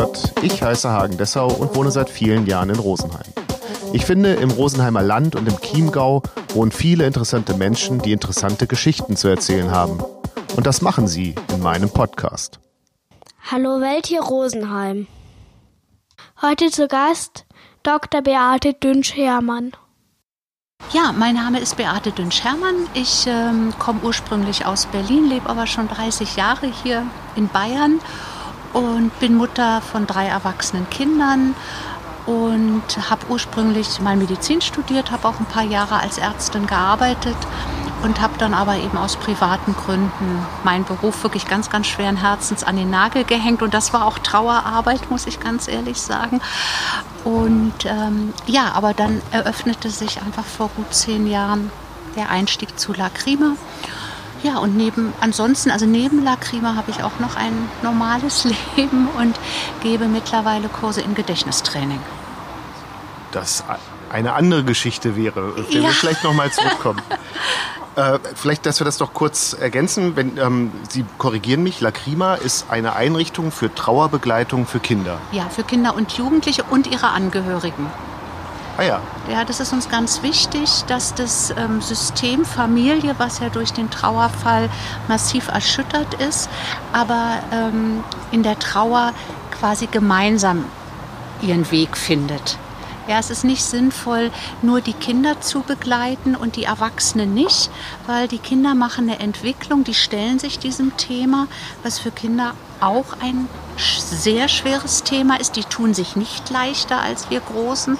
Gott, ich heiße Hagen Dessau und wohne seit vielen Jahren in Rosenheim. Ich finde, im Rosenheimer Land und im Chiemgau wohnen viele interessante Menschen, die interessante Geschichten zu erzählen haben. Und das machen sie in meinem Podcast. Hallo Welt hier Rosenheim. Heute zu Gast Dr. Beate Dünsch-Hermann. Ja, mein Name ist Beate Dünsch-Hermann. Ich ähm, komme ursprünglich aus Berlin, lebe aber schon 30 Jahre hier in Bayern und bin Mutter von drei erwachsenen Kindern und habe ursprünglich mal Medizin studiert, habe auch ein paar Jahre als Ärztin gearbeitet und habe dann aber eben aus privaten Gründen meinen Beruf wirklich ganz, ganz schweren Herzens an den Nagel gehängt. Und das war auch Trauerarbeit, muss ich ganz ehrlich sagen. Und ähm, ja, aber dann eröffnete sich einfach vor gut zehn Jahren der Einstieg zu Lacrima. Ja, und neben, ansonsten, also neben Lacrima habe ich auch noch ein normales Leben und gebe mittlerweile Kurse in Gedächtnistraining. Das eine andere Geschichte wäre, auf ja. wir vielleicht nochmal zurückkommen. äh, vielleicht, dass wir das doch kurz ergänzen. Wenn, ähm, Sie korrigieren mich, Lacrima ist eine Einrichtung für Trauerbegleitung für Kinder. Ja, für Kinder und Jugendliche und ihre Angehörigen. Ah ja. Ja, das ist uns ganz wichtig, dass das ähm, System Familie, was ja durch den Trauerfall massiv erschüttert ist, aber ähm, in der Trauer quasi gemeinsam ihren Weg findet. Ja, es ist nicht sinnvoll, nur die Kinder zu begleiten und die Erwachsenen nicht, weil die Kinder machen eine Entwicklung, die stellen sich diesem Thema, was für Kinder auch ein sehr schweres Thema ist. Die tun sich nicht leichter als wir Großen.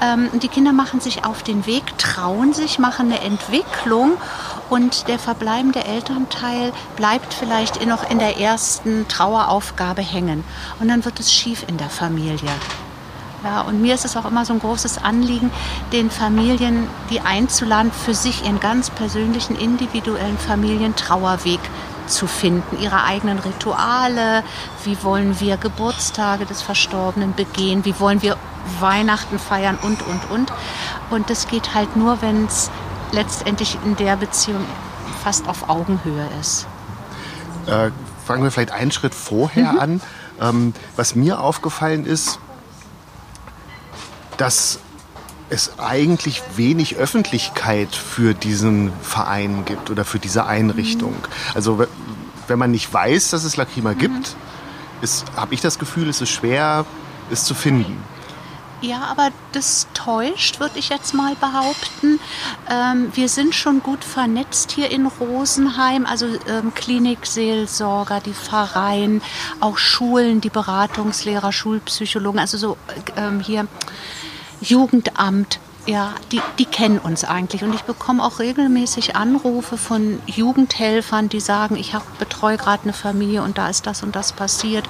Ähm, die Kinder machen sich auf den Weg, trauen sich, machen eine Entwicklung und der verbleibende Elternteil bleibt vielleicht noch in der ersten Traueraufgabe hängen. Und dann wird es schief in der Familie. Ja, und mir ist es auch immer so ein großes Anliegen, den Familien die einzuladen, für sich ihren ganz persönlichen, individuellen Familientrauerweg zu finden, ihre eigenen Rituale, wie wollen wir Geburtstage des Verstorbenen begehen, wie wollen wir Weihnachten feiern und, und, und. Und das geht halt nur, wenn es letztendlich in der Beziehung fast auf Augenhöhe ist. Äh, fangen wir vielleicht einen Schritt vorher mhm. an. Ähm, was mir aufgefallen ist, dass es eigentlich wenig Öffentlichkeit für diesen Verein gibt oder für diese Einrichtung. Mhm. Also wenn man nicht weiß, dass es Lacrima mhm. gibt, habe ich das Gefühl, es ist schwer, es zu finden. Ja, aber das täuscht, würde ich jetzt mal behaupten. Ähm, wir sind schon gut vernetzt hier in Rosenheim, also ähm, Klinikseelsorger, die Pfarreien, auch Schulen, die Beratungslehrer, Schulpsychologen, also so ähm, hier Jugendamt, ja, die, die kennen uns eigentlich. Und ich bekomme auch regelmäßig Anrufe von Jugendhelfern, die sagen, ich betreue gerade eine Familie und da ist das und das passiert.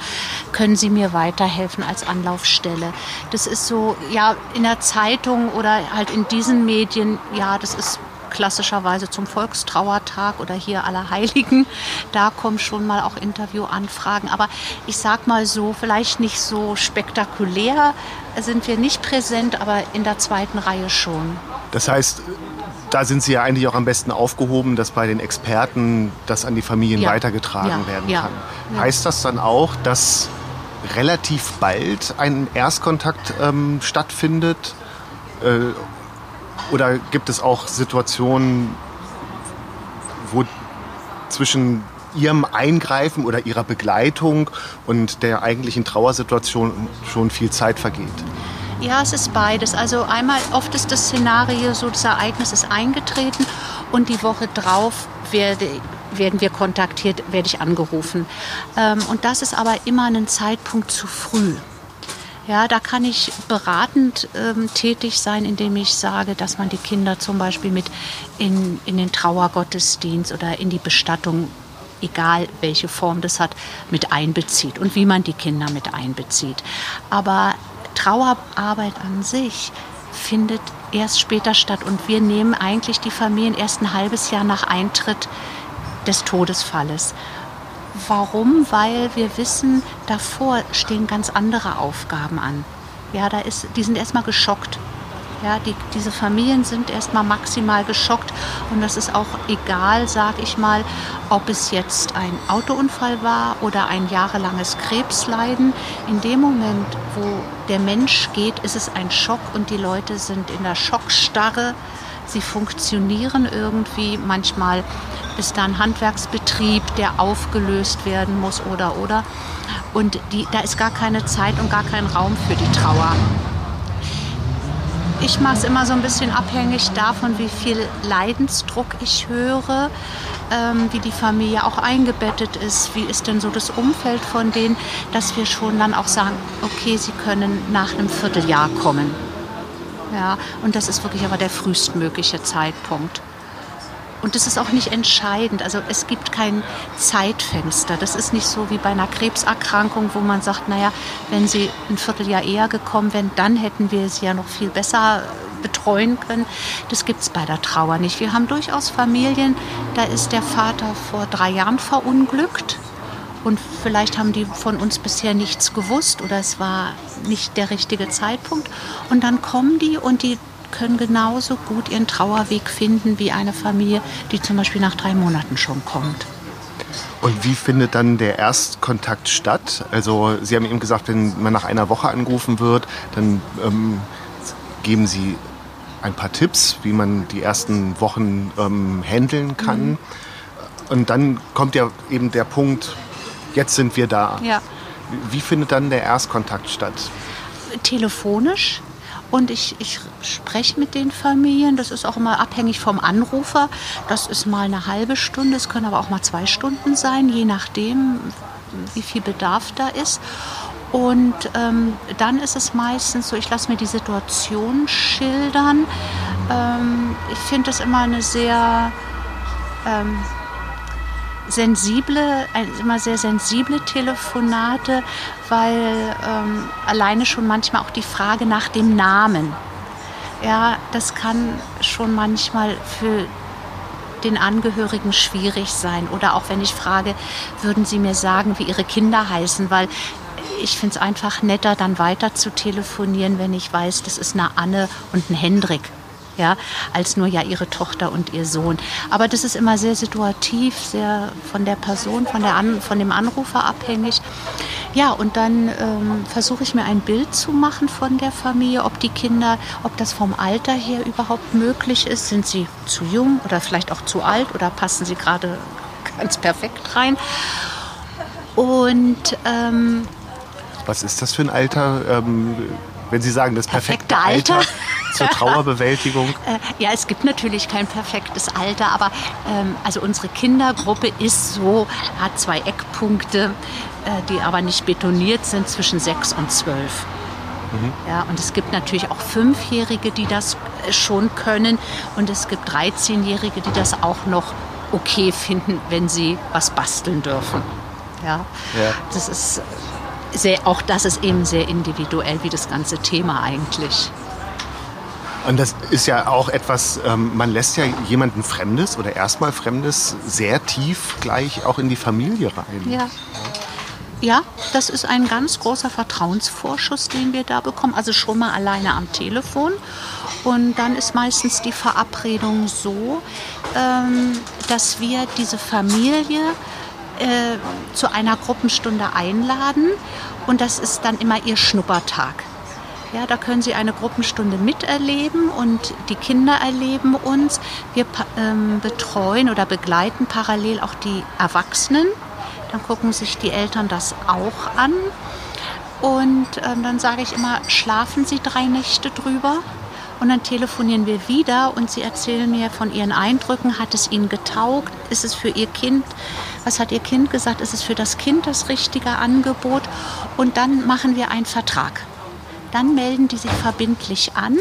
Können Sie mir weiterhelfen als Anlaufstelle? Das ist so, ja, in der Zeitung oder halt in diesen Medien, ja, das ist klassischerweise zum Volkstrauertag oder hier Allerheiligen. Da kommen schon mal auch Interviewanfragen. Aber ich sag mal so, vielleicht nicht so spektakulär sind wir nicht präsent, aber in der zweiten Reihe schon. Das heißt, da sind Sie ja eigentlich auch am besten aufgehoben, dass bei den Experten das an die Familien ja. weitergetragen ja. werden kann. Ja. Heißt das dann auch, dass relativ bald ein Erstkontakt ähm, stattfindet? Äh, oder gibt es auch Situationen, wo zwischen Ihrem Eingreifen oder Ihrer Begleitung und der eigentlichen Trauersituation schon viel Zeit vergeht? Ja, es ist beides. Also einmal oft ist das Szenario so, das Ereignis ist eingetreten und die Woche drauf werde, werden wir kontaktiert, werde ich angerufen. Ähm, und das ist aber immer ein Zeitpunkt zu früh. Ja, da kann ich beratend ähm, tätig sein, indem ich sage, dass man die Kinder zum Beispiel mit in, in den Trauergottesdienst oder in die Bestattung, egal welche Form das hat, mit einbezieht und wie man die Kinder mit einbezieht. Aber Trauerarbeit an sich findet erst später statt und wir nehmen eigentlich die Familien erst ein halbes Jahr nach Eintritt des Todesfalles. Warum? Weil wir wissen, davor stehen ganz andere Aufgaben an. Ja, da ist, die sind erstmal geschockt. Ja, die, diese Familien sind erstmal maximal geschockt und das ist auch egal, sage ich mal, ob es jetzt ein Autounfall war oder ein jahrelanges Krebsleiden. In dem Moment, wo der Mensch geht, ist es ein Schock und die Leute sind in der Schockstarre. Sie funktionieren irgendwie. Manchmal ist da ein Handwerksbetrieb, der aufgelöst werden muss oder oder. Und die, da ist gar keine Zeit und gar kein Raum für die Trauer. Ich mache es immer so ein bisschen abhängig davon, wie viel Leidensdruck ich höre, ähm, wie die Familie auch eingebettet ist, wie ist denn so das Umfeld von denen, dass wir schon dann auch sagen, okay, sie können nach einem Vierteljahr kommen. Ja, und das ist wirklich aber der frühestmögliche Zeitpunkt. Und das ist auch nicht entscheidend. Also es gibt kein Zeitfenster. Das ist nicht so wie bei einer Krebserkrankung, wo man sagt, naja, wenn Sie ein Vierteljahr eher gekommen wären, dann hätten wir Sie ja noch viel besser betreuen können. Das gibt es bei der Trauer nicht. Wir haben durchaus Familien, da ist der Vater vor drei Jahren verunglückt. Und vielleicht haben die von uns bisher nichts gewusst oder es war nicht der richtige Zeitpunkt. Und dann kommen die und die können genauso gut ihren Trauerweg finden wie eine Familie, die zum Beispiel nach drei Monaten schon kommt. Und wie findet dann der Erstkontakt statt? Also Sie haben eben gesagt, wenn man nach einer Woche angerufen wird, dann ähm, geben Sie ein paar Tipps, wie man die ersten Wochen ähm, handeln kann. Mhm. Und dann kommt ja eben der Punkt, jetzt sind wir da. Ja. Wie findet dann der Erstkontakt statt? Telefonisch und ich, ich spreche mit den Familien. Das ist auch immer abhängig vom Anrufer. Das ist mal eine halbe Stunde, es können aber auch mal zwei Stunden sein, je nachdem, wie viel Bedarf da ist. Und ähm, dann ist es meistens so, ich lasse mir die Situation schildern. Ähm, ich finde das immer eine sehr ähm, sensible, immer sehr sensible Telefonate, weil ähm, alleine schon manchmal auch die Frage nach dem Namen, ja, das kann schon manchmal für den Angehörigen schwierig sein. Oder auch wenn ich frage, würden Sie mir sagen, wie Ihre Kinder heißen, weil ich finde es einfach netter, dann weiter zu telefonieren, wenn ich weiß, das ist eine Anne und ein Hendrik ja, als nur ja ihre Tochter und ihr Sohn. Aber das ist immer sehr situativ, sehr von der Person, von, der An von dem Anrufer abhängig. Ja, und dann ähm, versuche ich mir ein Bild zu machen von der Familie, ob die Kinder, ob das vom Alter her überhaupt möglich ist. Sind sie zu jung oder vielleicht auch zu alt oder passen sie gerade ganz perfekt rein? Und ähm, was ist das für ein Alter? Ähm, wenn Sie sagen, das perfekte, perfekte Alter, Alter zur Trauerbewältigung? Äh, ja, es gibt natürlich kein perfektes Alter, aber ähm, also unsere Kindergruppe ist so, hat zwei Eckpunkte, äh, die aber nicht betoniert sind, zwischen sechs und zwölf. Mhm. Ja, und es gibt natürlich auch Fünfjährige, die das äh, schon können und es gibt 13-Jährige, die das auch noch okay finden, wenn sie was basteln dürfen. Ja, ja. das ist sehr, auch das ist eben sehr individuell wie das ganze Thema eigentlich. Und das ist ja auch etwas, ähm, man lässt ja jemanden Fremdes oder erstmal Fremdes sehr tief gleich auch in die Familie rein. Ja. Ja, das ist ein ganz großer Vertrauensvorschuss, den wir da bekommen. Also schon mal alleine am Telefon. Und dann ist meistens die Verabredung so, ähm, dass wir diese Familie äh, zu einer Gruppenstunde einladen. Und das ist dann immer ihr Schnuppertag. Ja, da können Sie eine Gruppenstunde miterleben und die Kinder erleben uns. Wir ähm, betreuen oder begleiten parallel auch die Erwachsenen. Dann gucken sich die Eltern das auch an. Und ähm, dann sage ich immer, schlafen Sie drei Nächte drüber. Und dann telefonieren wir wieder und sie erzählen mir von ihren Eindrücken. Hat es ihnen getaugt? Ist es für ihr Kind? Was hat ihr Kind gesagt? Ist es für das Kind das richtige Angebot? Und dann machen wir einen Vertrag dann melden die sich verbindlich an,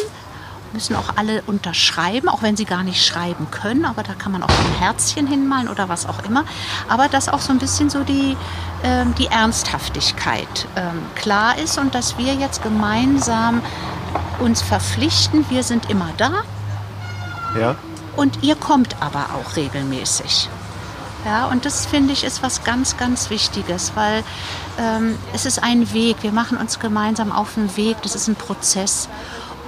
müssen auch alle unterschreiben, auch wenn sie gar nicht schreiben können, aber da kann man auch ein Herzchen hinmalen oder was auch immer. Aber dass auch so ein bisschen so die, ähm, die Ernsthaftigkeit ähm, klar ist und dass wir jetzt gemeinsam uns verpflichten, wir sind immer da. Ja. Und ihr kommt aber auch regelmäßig. Ja, und das finde ich ist was ganz, ganz Wichtiges, weil ähm, es ist ein Weg. Wir machen uns gemeinsam auf den Weg. Das ist ein Prozess.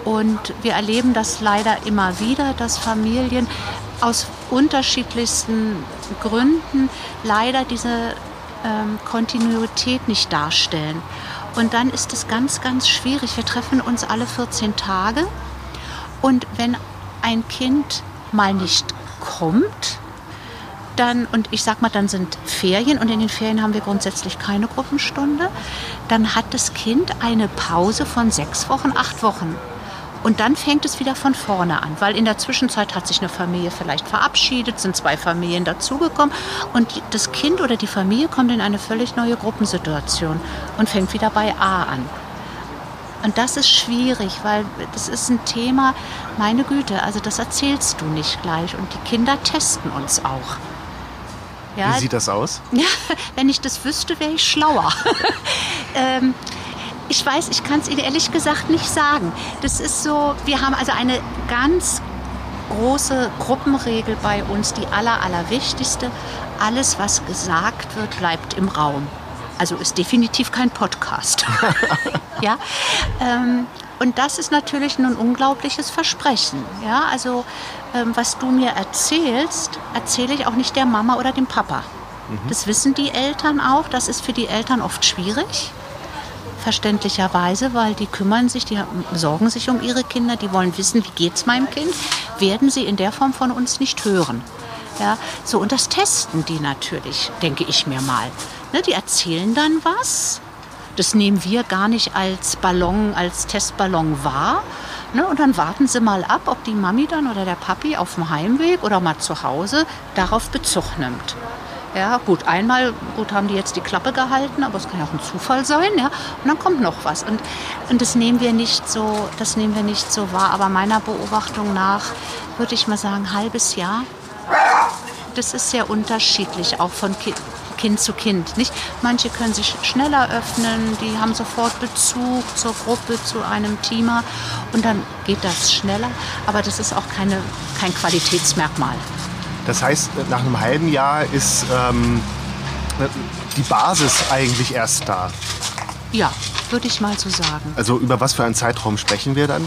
Und wir erleben das leider immer wieder, dass Familien aus unterschiedlichsten Gründen leider diese ähm, Kontinuität nicht darstellen. Und dann ist es ganz, ganz schwierig. Wir treffen uns alle 14 Tage. Und wenn ein Kind mal nicht kommt, dann, und ich sag mal, dann sind Ferien und in den Ferien haben wir grundsätzlich keine Gruppenstunde, dann hat das Kind eine Pause von sechs Wochen, acht Wochen. Und dann fängt es wieder von vorne an, weil in der Zwischenzeit hat sich eine Familie vielleicht verabschiedet, sind zwei Familien dazugekommen und das Kind oder die Familie kommt in eine völlig neue Gruppensituation und fängt wieder bei A an. Und das ist schwierig, weil das ist ein Thema, meine Güte, also das erzählst du nicht gleich. Und die Kinder testen uns auch. Ja, Wie sieht das aus? Ja, wenn ich das wüsste, wäre ich schlauer. ähm, ich weiß, ich kann es Ihnen ehrlich gesagt nicht sagen. Das ist so, wir haben also eine ganz große Gruppenregel bei uns, die aller, allerwichtigste. Alles, was gesagt wird, bleibt im Raum. Also ist definitiv kein Podcast. ja, ähm, und das ist natürlich ein unglaubliches Versprechen. Ja, also ähm, was du mir erzählst, erzähle ich auch nicht der Mama oder dem Papa. Mhm. Das wissen die Eltern auch. Das ist für die Eltern oft schwierig verständlicherweise, weil die kümmern sich, die sorgen sich um ihre Kinder, die wollen wissen, wie geht es meinem Kind, werden sie in der Form von uns nicht hören. Ja, so und das testen die natürlich, denke ich mir mal. Ne, die erzählen dann was. Das nehmen wir gar nicht als Ballon, als Testballon wahr. Ne, und dann warten sie mal ab, ob die Mami dann oder der Papi auf dem Heimweg oder mal zu Hause darauf Bezug nimmt. Ja, gut, einmal gut haben die jetzt die Klappe gehalten, aber es kann ja auch ein Zufall sein, ja. Und dann kommt noch was. Und, und das nehmen wir nicht so, das nehmen wir nicht so wahr. Aber meiner Beobachtung nach würde ich mal sagen, halbes Jahr. Das ist sehr unterschiedlich, auch von kind, kind zu Kind. Nicht? Manche können sich schneller öffnen, die haben sofort Bezug zur Gruppe, zu einem Teamer und dann geht das schneller. Aber das ist auch keine, kein Qualitätsmerkmal. Das heißt, nach einem halben Jahr ist ähm, die Basis eigentlich erst da. Ja, würde ich mal so sagen. Also über was für einen Zeitraum sprechen wir dann?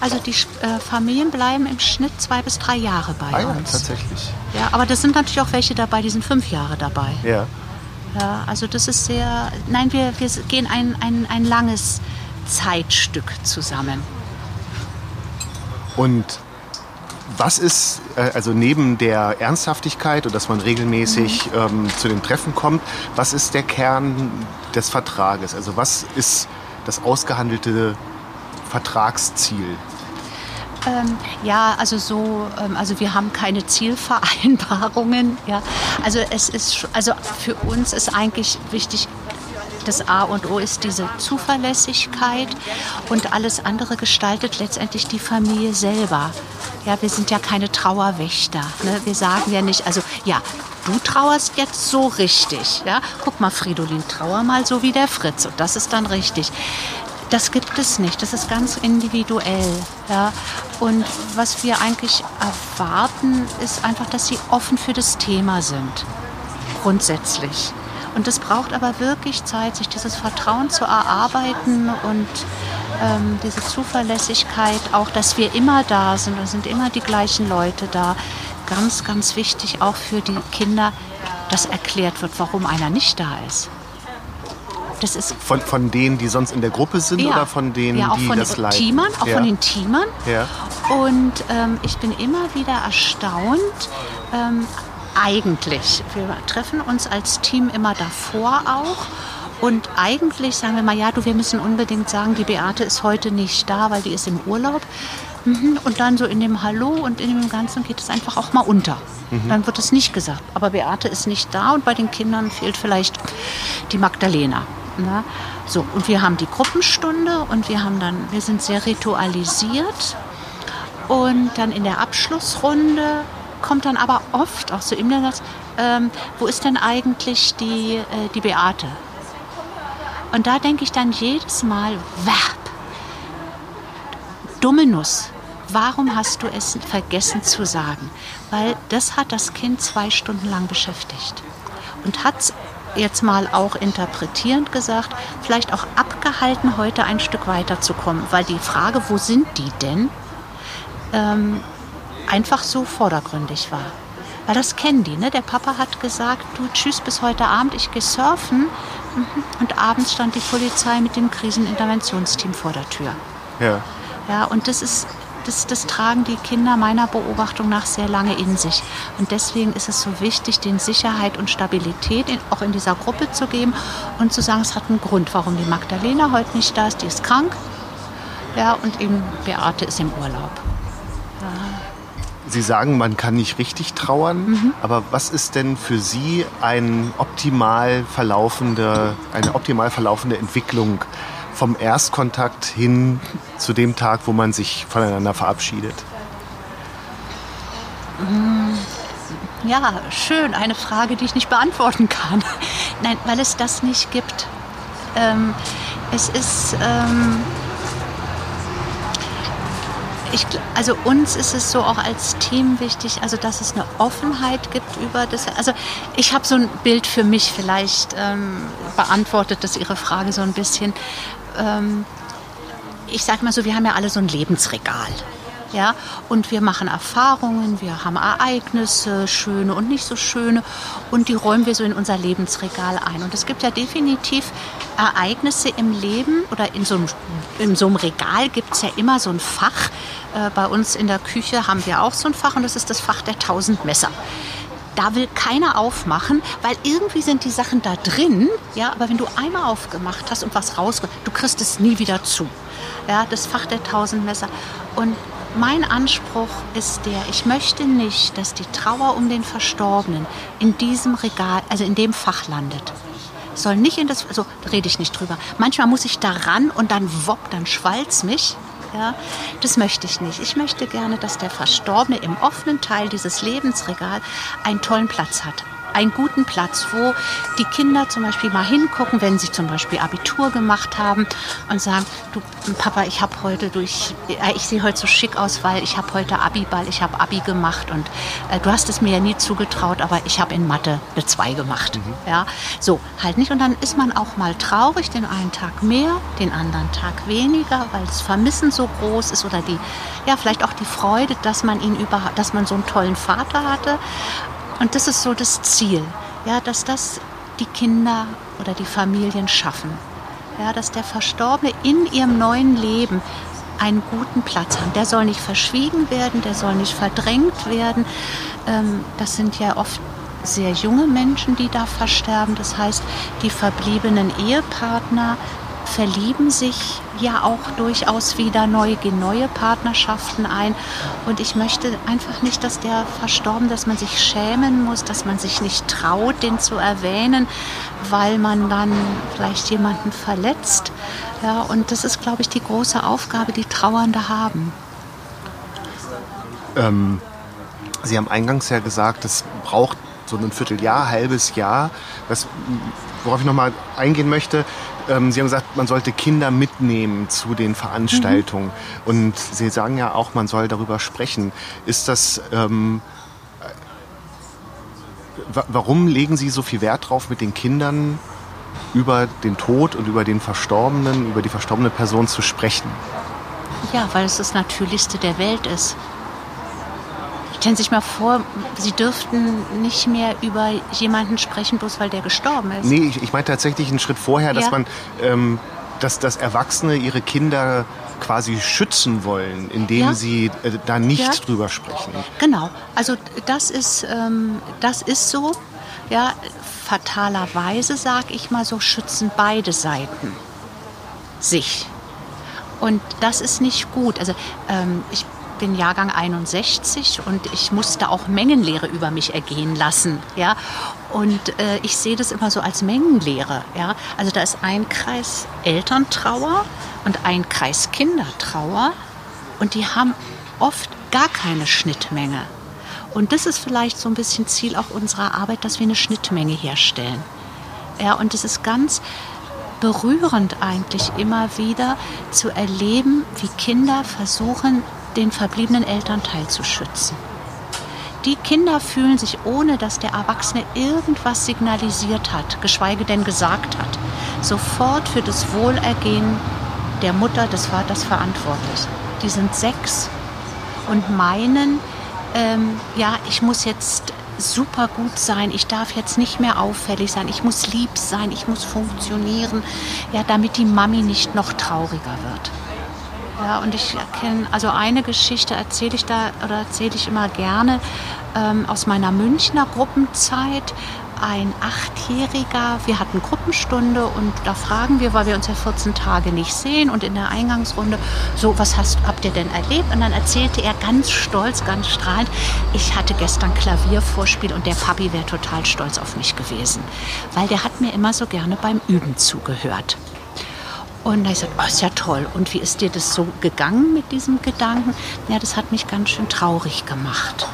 Also die äh, Familien bleiben im Schnitt zwei bis drei Jahre bei ah, uns. Ja, tatsächlich. Ja, aber das sind natürlich auch welche dabei, die sind fünf Jahre dabei. Ja. Ja, also das ist sehr. Nein, wir, wir gehen ein, ein, ein langes Zeitstück zusammen. Und was ist, äh, also neben der Ernsthaftigkeit und dass man regelmäßig mhm. ähm, zu den Treffen kommt, was ist der Kern des Vertrages? Also was ist das ausgehandelte Vertragsziel? Ähm, ja, also so, ähm, also wir haben keine Zielvereinbarungen. Ja, also es ist, also für uns ist eigentlich wichtig, das A und O ist diese Zuverlässigkeit und alles andere gestaltet letztendlich die Familie selber. Ja, wir sind ja keine Trauerwächter. Ne? Wir sagen ja nicht, also ja, du trauerst jetzt so richtig. Ja? Guck mal, Fridolin, trauer mal so wie der Fritz und das ist dann richtig. Das gibt es nicht. Das ist ganz individuell. Ja? Und was wir eigentlich erwarten, ist einfach, dass sie offen für das Thema sind. Grundsätzlich. Und es braucht aber wirklich Zeit, sich dieses Vertrauen zu erarbeiten und ähm, diese Zuverlässigkeit, auch dass wir immer da sind, da sind immer die gleichen Leute da. Ganz, ganz wichtig auch für die Kinder, dass erklärt wird, warum einer nicht da ist. Das ist von, von denen, die sonst in der Gruppe sind ja, oder von denen, ja, auch die von das den Teamern, auch ja. von den Teamern. Ja. Und ähm, ich bin immer wieder erstaunt, ähm, eigentlich. Wir treffen uns als Team immer davor auch. Und eigentlich sagen wir mal, ja, du, wir müssen unbedingt sagen, die Beate ist heute nicht da, weil die ist im Urlaub. Mhm. Und dann so in dem Hallo und in dem Ganzen geht es einfach auch mal unter. Mhm. Dann wird es nicht gesagt. Aber Beate ist nicht da und bei den Kindern fehlt vielleicht die Magdalena. Ne? So, und wir haben die Gruppenstunde und wir haben dann, wir sind sehr ritualisiert. Und dann in der Abschlussrunde kommt dann aber oft auch so im Satz, ähm, wo ist denn eigentlich die, äh, die Beate? Und da denke ich dann jedes Mal, Verb, dumme Nuss. Warum hast du es vergessen zu sagen? Weil das hat das Kind zwei Stunden lang beschäftigt und hat es jetzt mal auch interpretierend gesagt, vielleicht auch abgehalten gehalten, heute ein Stück weiterzukommen, weil die Frage, wo sind die denn, ähm, einfach so vordergründig war. Weil das kennen die. Ne? Der Papa hat gesagt, du tschüss bis heute Abend, ich gehe surfen. Mhm. Und abends stand die Polizei mit dem Kriseninterventionsteam vor der Tür. Ja. Ja, und das ist das, das, tragen die Kinder meiner Beobachtung nach sehr lange in sich. Und deswegen ist es so wichtig, den Sicherheit und Stabilität in, auch in dieser Gruppe zu geben und zu sagen, es hat einen Grund, warum die Magdalena heute nicht da ist. Die ist krank. Ja, und eben Beate ist im Urlaub. Sie sagen, man kann nicht richtig trauern, mhm. aber was ist denn für Sie ein optimal verlaufende, eine optimal verlaufende Entwicklung vom Erstkontakt hin zu dem Tag, wo man sich voneinander verabschiedet? Ja, schön. Eine Frage, die ich nicht beantworten kann. Nein, weil es das nicht gibt. Ähm, es ist. Ähm ich, also uns ist es so auch als Team wichtig, also dass es eine Offenheit gibt über das. Also ich habe so ein Bild für mich vielleicht ähm, beantwortet, das Ihre Frage so ein bisschen. Ähm, ich sage mal so, wir haben ja alle so ein Lebensregal. Ja, und wir machen Erfahrungen, wir haben Ereignisse, schöne und nicht so schöne, und die räumen wir so in unser Lebensregal ein. Und es gibt ja definitiv Ereignisse im Leben oder in so einem, in so einem Regal gibt es ja immer so ein Fach. Äh, bei uns in der Küche haben wir auch so ein Fach und das ist das Fach der tausend Messer da will keiner aufmachen, weil irgendwie sind die Sachen da drin, ja, aber wenn du einmal aufgemacht hast und was raus, du kriegst es nie wieder zu. Ja, das Fach der tausend Messer. Und mein Anspruch ist der, ich möchte nicht, dass die Trauer um den Verstorbenen in diesem Regal, also in dem Fach landet. Soll nicht in das, so rede ich nicht drüber. Manchmal muss ich da ran und dann wopp, dann schwalz mich. Ja, das möchte ich nicht. Ich möchte gerne, dass der Verstorbene im offenen Teil dieses Lebensregal einen tollen Platz hat einen guten Platz, wo die Kinder zum Beispiel mal hingucken, wenn sie zum Beispiel Abitur gemacht haben und sagen, du Papa, ich habe heute durch, äh, ich sehe heute so schick aus, weil ich habe heute Abiball, ich habe Abi gemacht und äh, du hast es mir ja nie zugetraut, aber ich habe in Mathe eine 2 gemacht. Mhm. Ja, so halt nicht und dann ist man auch mal traurig, den einen Tag mehr, den anderen Tag weniger, weil das Vermissen so groß ist oder die, ja vielleicht auch die Freude, dass man ihn über, dass man so einen tollen Vater hatte. Und das ist so das Ziel, ja, dass das die Kinder oder die Familien schaffen. Ja, dass der Verstorbene in ihrem neuen Leben einen guten Platz hat. Der soll nicht verschwiegen werden, der soll nicht verdrängt werden. Ähm, das sind ja oft sehr junge Menschen, die da versterben. Das heißt, die verbliebenen Ehepartner verlieben sich ja auch durchaus wieder neu, gehen neue Partnerschaften ein. Und ich möchte einfach nicht, dass der verstorben, dass man sich schämen muss, dass man sich nicht traut, den zu erwähnen, weil man dann vielleicht jemanden verletzt. Ja, und das ist, glaube ich, die große Aufgabe, die Trauernde haben. Ähm, Sie haben eingangs ja gesagt, es braucht so ein Vierteljahr, halbes Jahr. Das, worauf ich nochmal eingehen möchte, ähm, Sie haben gesagt, man sollte Kinder mitnehmen zu den Veranstaltungen. Mhm. Und Sie sagen ja auch, man soll darüber sprechen. Ist das... Ähm, warum legen Sie so viel Wert drauf, mit den Kindern über den Tod und über den Verstorbenen, über die verstorbene Person zu sprechen? Ja, weil es das Natürlichste der Welt ist. Stellen Sie sich mal vor, Sie dürften nicht mehr über jemanden sprechen, bloß weil der gestorben ist. Nee, ich, ich meine tatsächlich einen Schritt vorher, dass ja. man, ähm, dass, dass Erwachsene ihre Kinder quasi schützen wollen, indem ja. sie äh, da nicht ja. drüber sprechen. Genau, also das ist, ähm, das ist so. Ja, fatalerweise, sag ich mal so, schützen beide Seiten sich. Und das ist nicht gut. Also ähm, ich bin Jahrgang 61 und ich musste auch Mengenlehre über mich ergehen lassen. Ja? Und äh, ich sehe das immer so als Mengenlehre. Ja? Also da ist ein Kreis Elterntrauer und ein Kreis Kindertrauer und die haben oft gar keine Schnittmenge. Und das ist vielleicht so ein bisschen Ziel auch unserer Arbeit, dass wir eine Schnittmenge herstellen. Ja, und es ist ganz berührend eigentlich immer wieder zu erleben, wie Kinder versuchen, den verbliebenen Elternteil zu schützen. die Kinder fühlen sich, ohne dass der Erwachsene irgendwas signalisiert hat, geschweige denn gesagt hat, sofort für das Wohlergehen der Mutter, des Vaters verantwortlich. Die sind sechs und meinen, ähm, ja, ich muss jetzt super gut sein, ich darf jetzt nicht mehr auffällig sein, ich muss lieb sein, ich muss funktionieren, ja, damit die Mami nicht noch trauriger wird. Ja, und ich erkenne, also eine Geschichte erzähle ich da oder erzähle ich immer gerne ähm, aus meiner Münchner Gruppenzeit ein Achtjähriger, wir hatten Gruppenstunde und da fragen wir, weil wir uns ja 14 Tage nicht sehen und in der Eingangsrunde, so, was hast, habt ihr denn erlebt? Und dann erzählte er ganz stolz, ganz strahlend, ich hatte gestern Klaviervorspiel und der Papi wäre total stolz auf mich gewesen, weil der hat mir immer so gerne beim Üben zugehört. Und da ich gesagt, oh, ist ja toll. Und wie ist dir das so gegangen mit diesem Gedanken? Ja, das hat mich ganz schön traurig gemacht.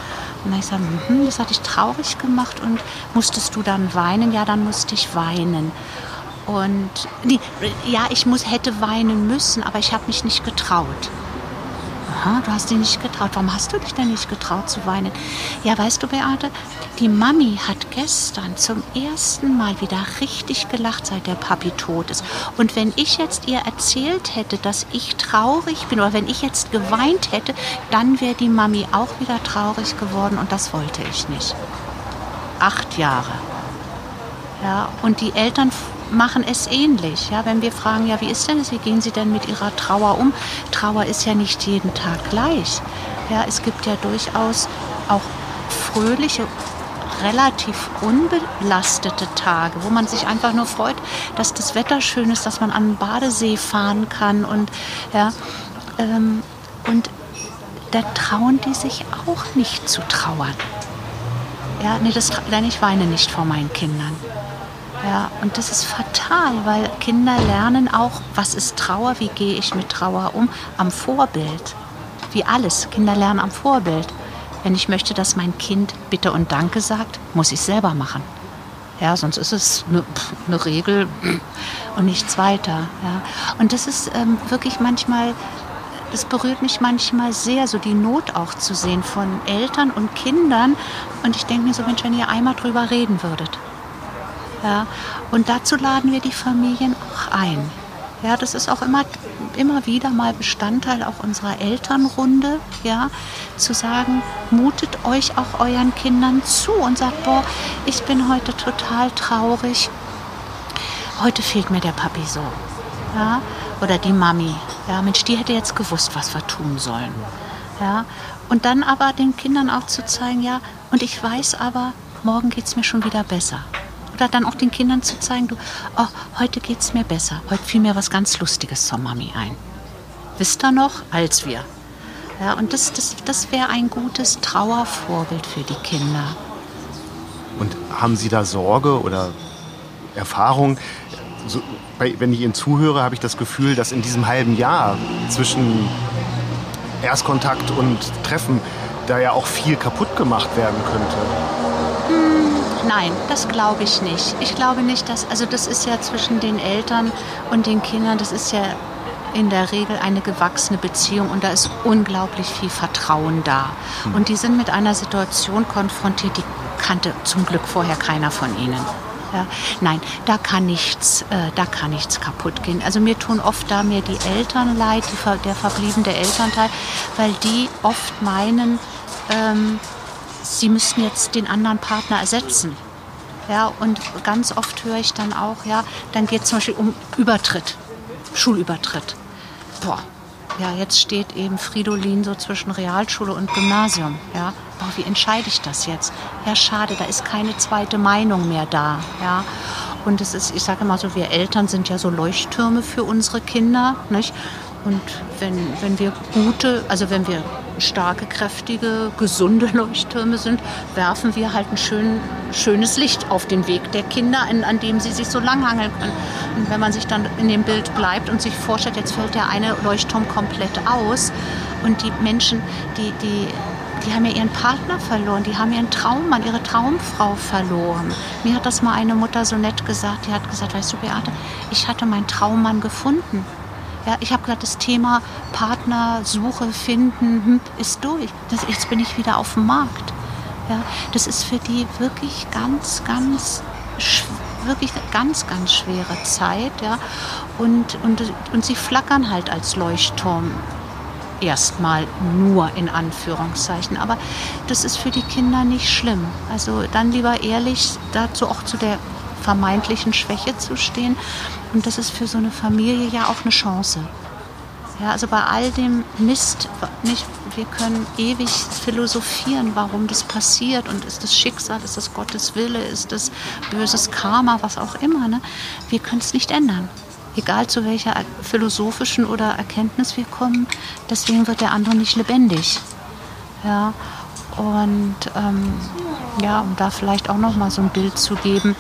Und dann ich gesagt, hm, das hat dich traurig gemacht und musstest du dann weinen? Ja, dann musste ich weinen. Und nee, ja, ich muss, hätte weinen müssen, aber ich habe mich nicht getraut. Aha, du hast dich nicht getraut. Warum hast du dich denn nicht getraut zu weinen? Ja, weißt du, Beate, die Mami hat gestern zum ersten Mal wieder richtig gelacht, seit der Papi tot ist. Und wenn ich jetzt ihr erzählt hätte, dass ich traurig bin, oder wenn ich jetzt geweint hätte, dann wäre die Mami auch wieder traurig geworden und das wollte ich nicht. Acht Jahre. Ja, und die Eltern machen es ähnlich. Ja, wenn wir fragen, ja, wie ist denn es, wie gehen Sie denn mit Ihrer Trauer um? Trauer ist ja nicht jeden Tag gleich. Ja, es gibt ja durchaus auch fröhliche, relativ unbelastete Tage, wo man sich einfach nur freut, dass das Wetter schön ist, dass man an den Badesee fahren kann und ja, ähm, und da trauen die sich auch nicht zu trauern. Ja, nee, das, denn ich weine nicht vor meinen Kindern. Ja, und das ist fatal, weil Kinder lernen auch, was ist Trauer, wie gehe ich mit Trauer um, am Vorbild. Wie alles, Kinder lernen am Vorbild. Wenn ich möchte, dass mein Kind Bitte und Danke sagt, muss ich es selber machen. Ja, sonst ist es eine, eine Regel und nichts weiter. Ja. Und das ist ähm, wirklich manchmal, das berührt mich manchmal sehr, so die Not auch zu sehen von Eltern und Kindern. Und ich denke mir so, Mensch, wenn ihr einmal drüber reden würdet. Ja? Und dazu laden wir die Familien auch ein. Ja, das ist auch immer, immer wieder mal Bestandteil auch unserer Elternrunde, ja, zu sagen, mutet euch auch euren Kindern zu und sagt, boah, ich bin heute total traurig. Heute fehlt mir der Papi so. Ja, oder die Mami. Ja, Mensch, die hätte jetzt gewusst, was wir tun sollen. Ja, und dann aber den Kindern auch zu zeigen, ja, und ich weiß aber, morgen geht es mir schon wieder besser. Oder dann auch den Kindern zu zeigen, du, oh, heute geht es mir besser. Heute fiel mir was ganz Lustiges zur Mami ein. Wisst ihr noch? Als wir. Ja, und das, das, das wäre ein gutes Trauervorbild für die Kinder. Und haben Sie da Sorge oder Erfahrung? So, wenn ich Ihnen zuhöre, habe ich das Gefühl, dass in diesem halben Jahr zwischen Erstkontakt und Treffen da ja auch viel kaputt gemacht werden könnte. Hm. Nein, das glaube ich nicht. Ich glaube nicht, dass, also das ist ja zwischen den Eltern und den Kindern, das ist ja in der Regel eine gewachsene Beziehung und da ist unglaublich viel Vertrauen da. Hm. Und die sind mit einer Situation konfrontiert, die kannte zum Glück vorher keiner von ihnen. Ja, nein, da kann nichts, äh, da kann nichts kaputt gehen. Also mir tun oft da mir die Eltern leid, die, der verbliebene Elternteil, weil die oft meinen, ähm, sie müssen jetzt den anderen Partner ersetzen. Ja, und ganz oft höre ich dann auch, ja, dann geht es zum Beispiel um Übertritt, Schulübertritt. Boah, ja, jetzt steht eben Fridolin so zwischen Realschule und Gymnasium. Ja, boah, wie entscheide ich das jetzt? Ja, schade, da ist keine zweite Meinung mehr da. Ja, und es ist, ich sage immer so, wir Eltern sind ja so Leuchttürme für unsere Kinder, nicht? Und wenn, wenn wir gute, also wenn wir starke, kräftige, gesunde Leuchttürme sind, werfen wir halt ein schön, schönes Licht auf den Weg der Kinder, an, an dem sie sich so langhangeln können. Und wenn man sich dann in dem Bild bleibt und sich vorstellt, jetzt fällt der eine Leuchtturm komplett aus und die Menschen, die, die, die haben ja ihren Partner verloren, die haben ihren Traummann, ihre Traumfrau verloren. Mir hat das mal eine Mutter so nett gesagt, die hat gesagt, weißt du Beate, ich hatte meinen Traummann gefunden. Ja, ich habe gerade das Thema Partnersuche finden hm, ist durch. Das, jetzt bin ich wieder auf dem Markt. Ja, das ist für die wirklich ganz, ganz wirklich eine ganz, ganz schwere Zeit. Ja? Und, und, und sie flackern halt als Leuchtturm erstmal nur in Anführungszeichen. Aber das ist für die Kinder nicht schlimm. Also dann lieber ehrlich dazu auch zu der vermeintlichen Schwäche zu stehen. Und das ist für so eine Familie ja auch eine Chance. Ja, also bei all dem Mist, nicht, wir können ewig philosophieren, warum das passiert und ist das Schicksal, ist das Gottes Wille, ist das böses Karma, was auch immer. Ne? Wir können es nicht ändern. Egal zu welcher philosophischen oder Erkenntnis wir kommen, deswegen wird der andere nicht lebendig. Ja, und ähm, ja, um da vielleicht auch noch mal so ein Bild zu geben.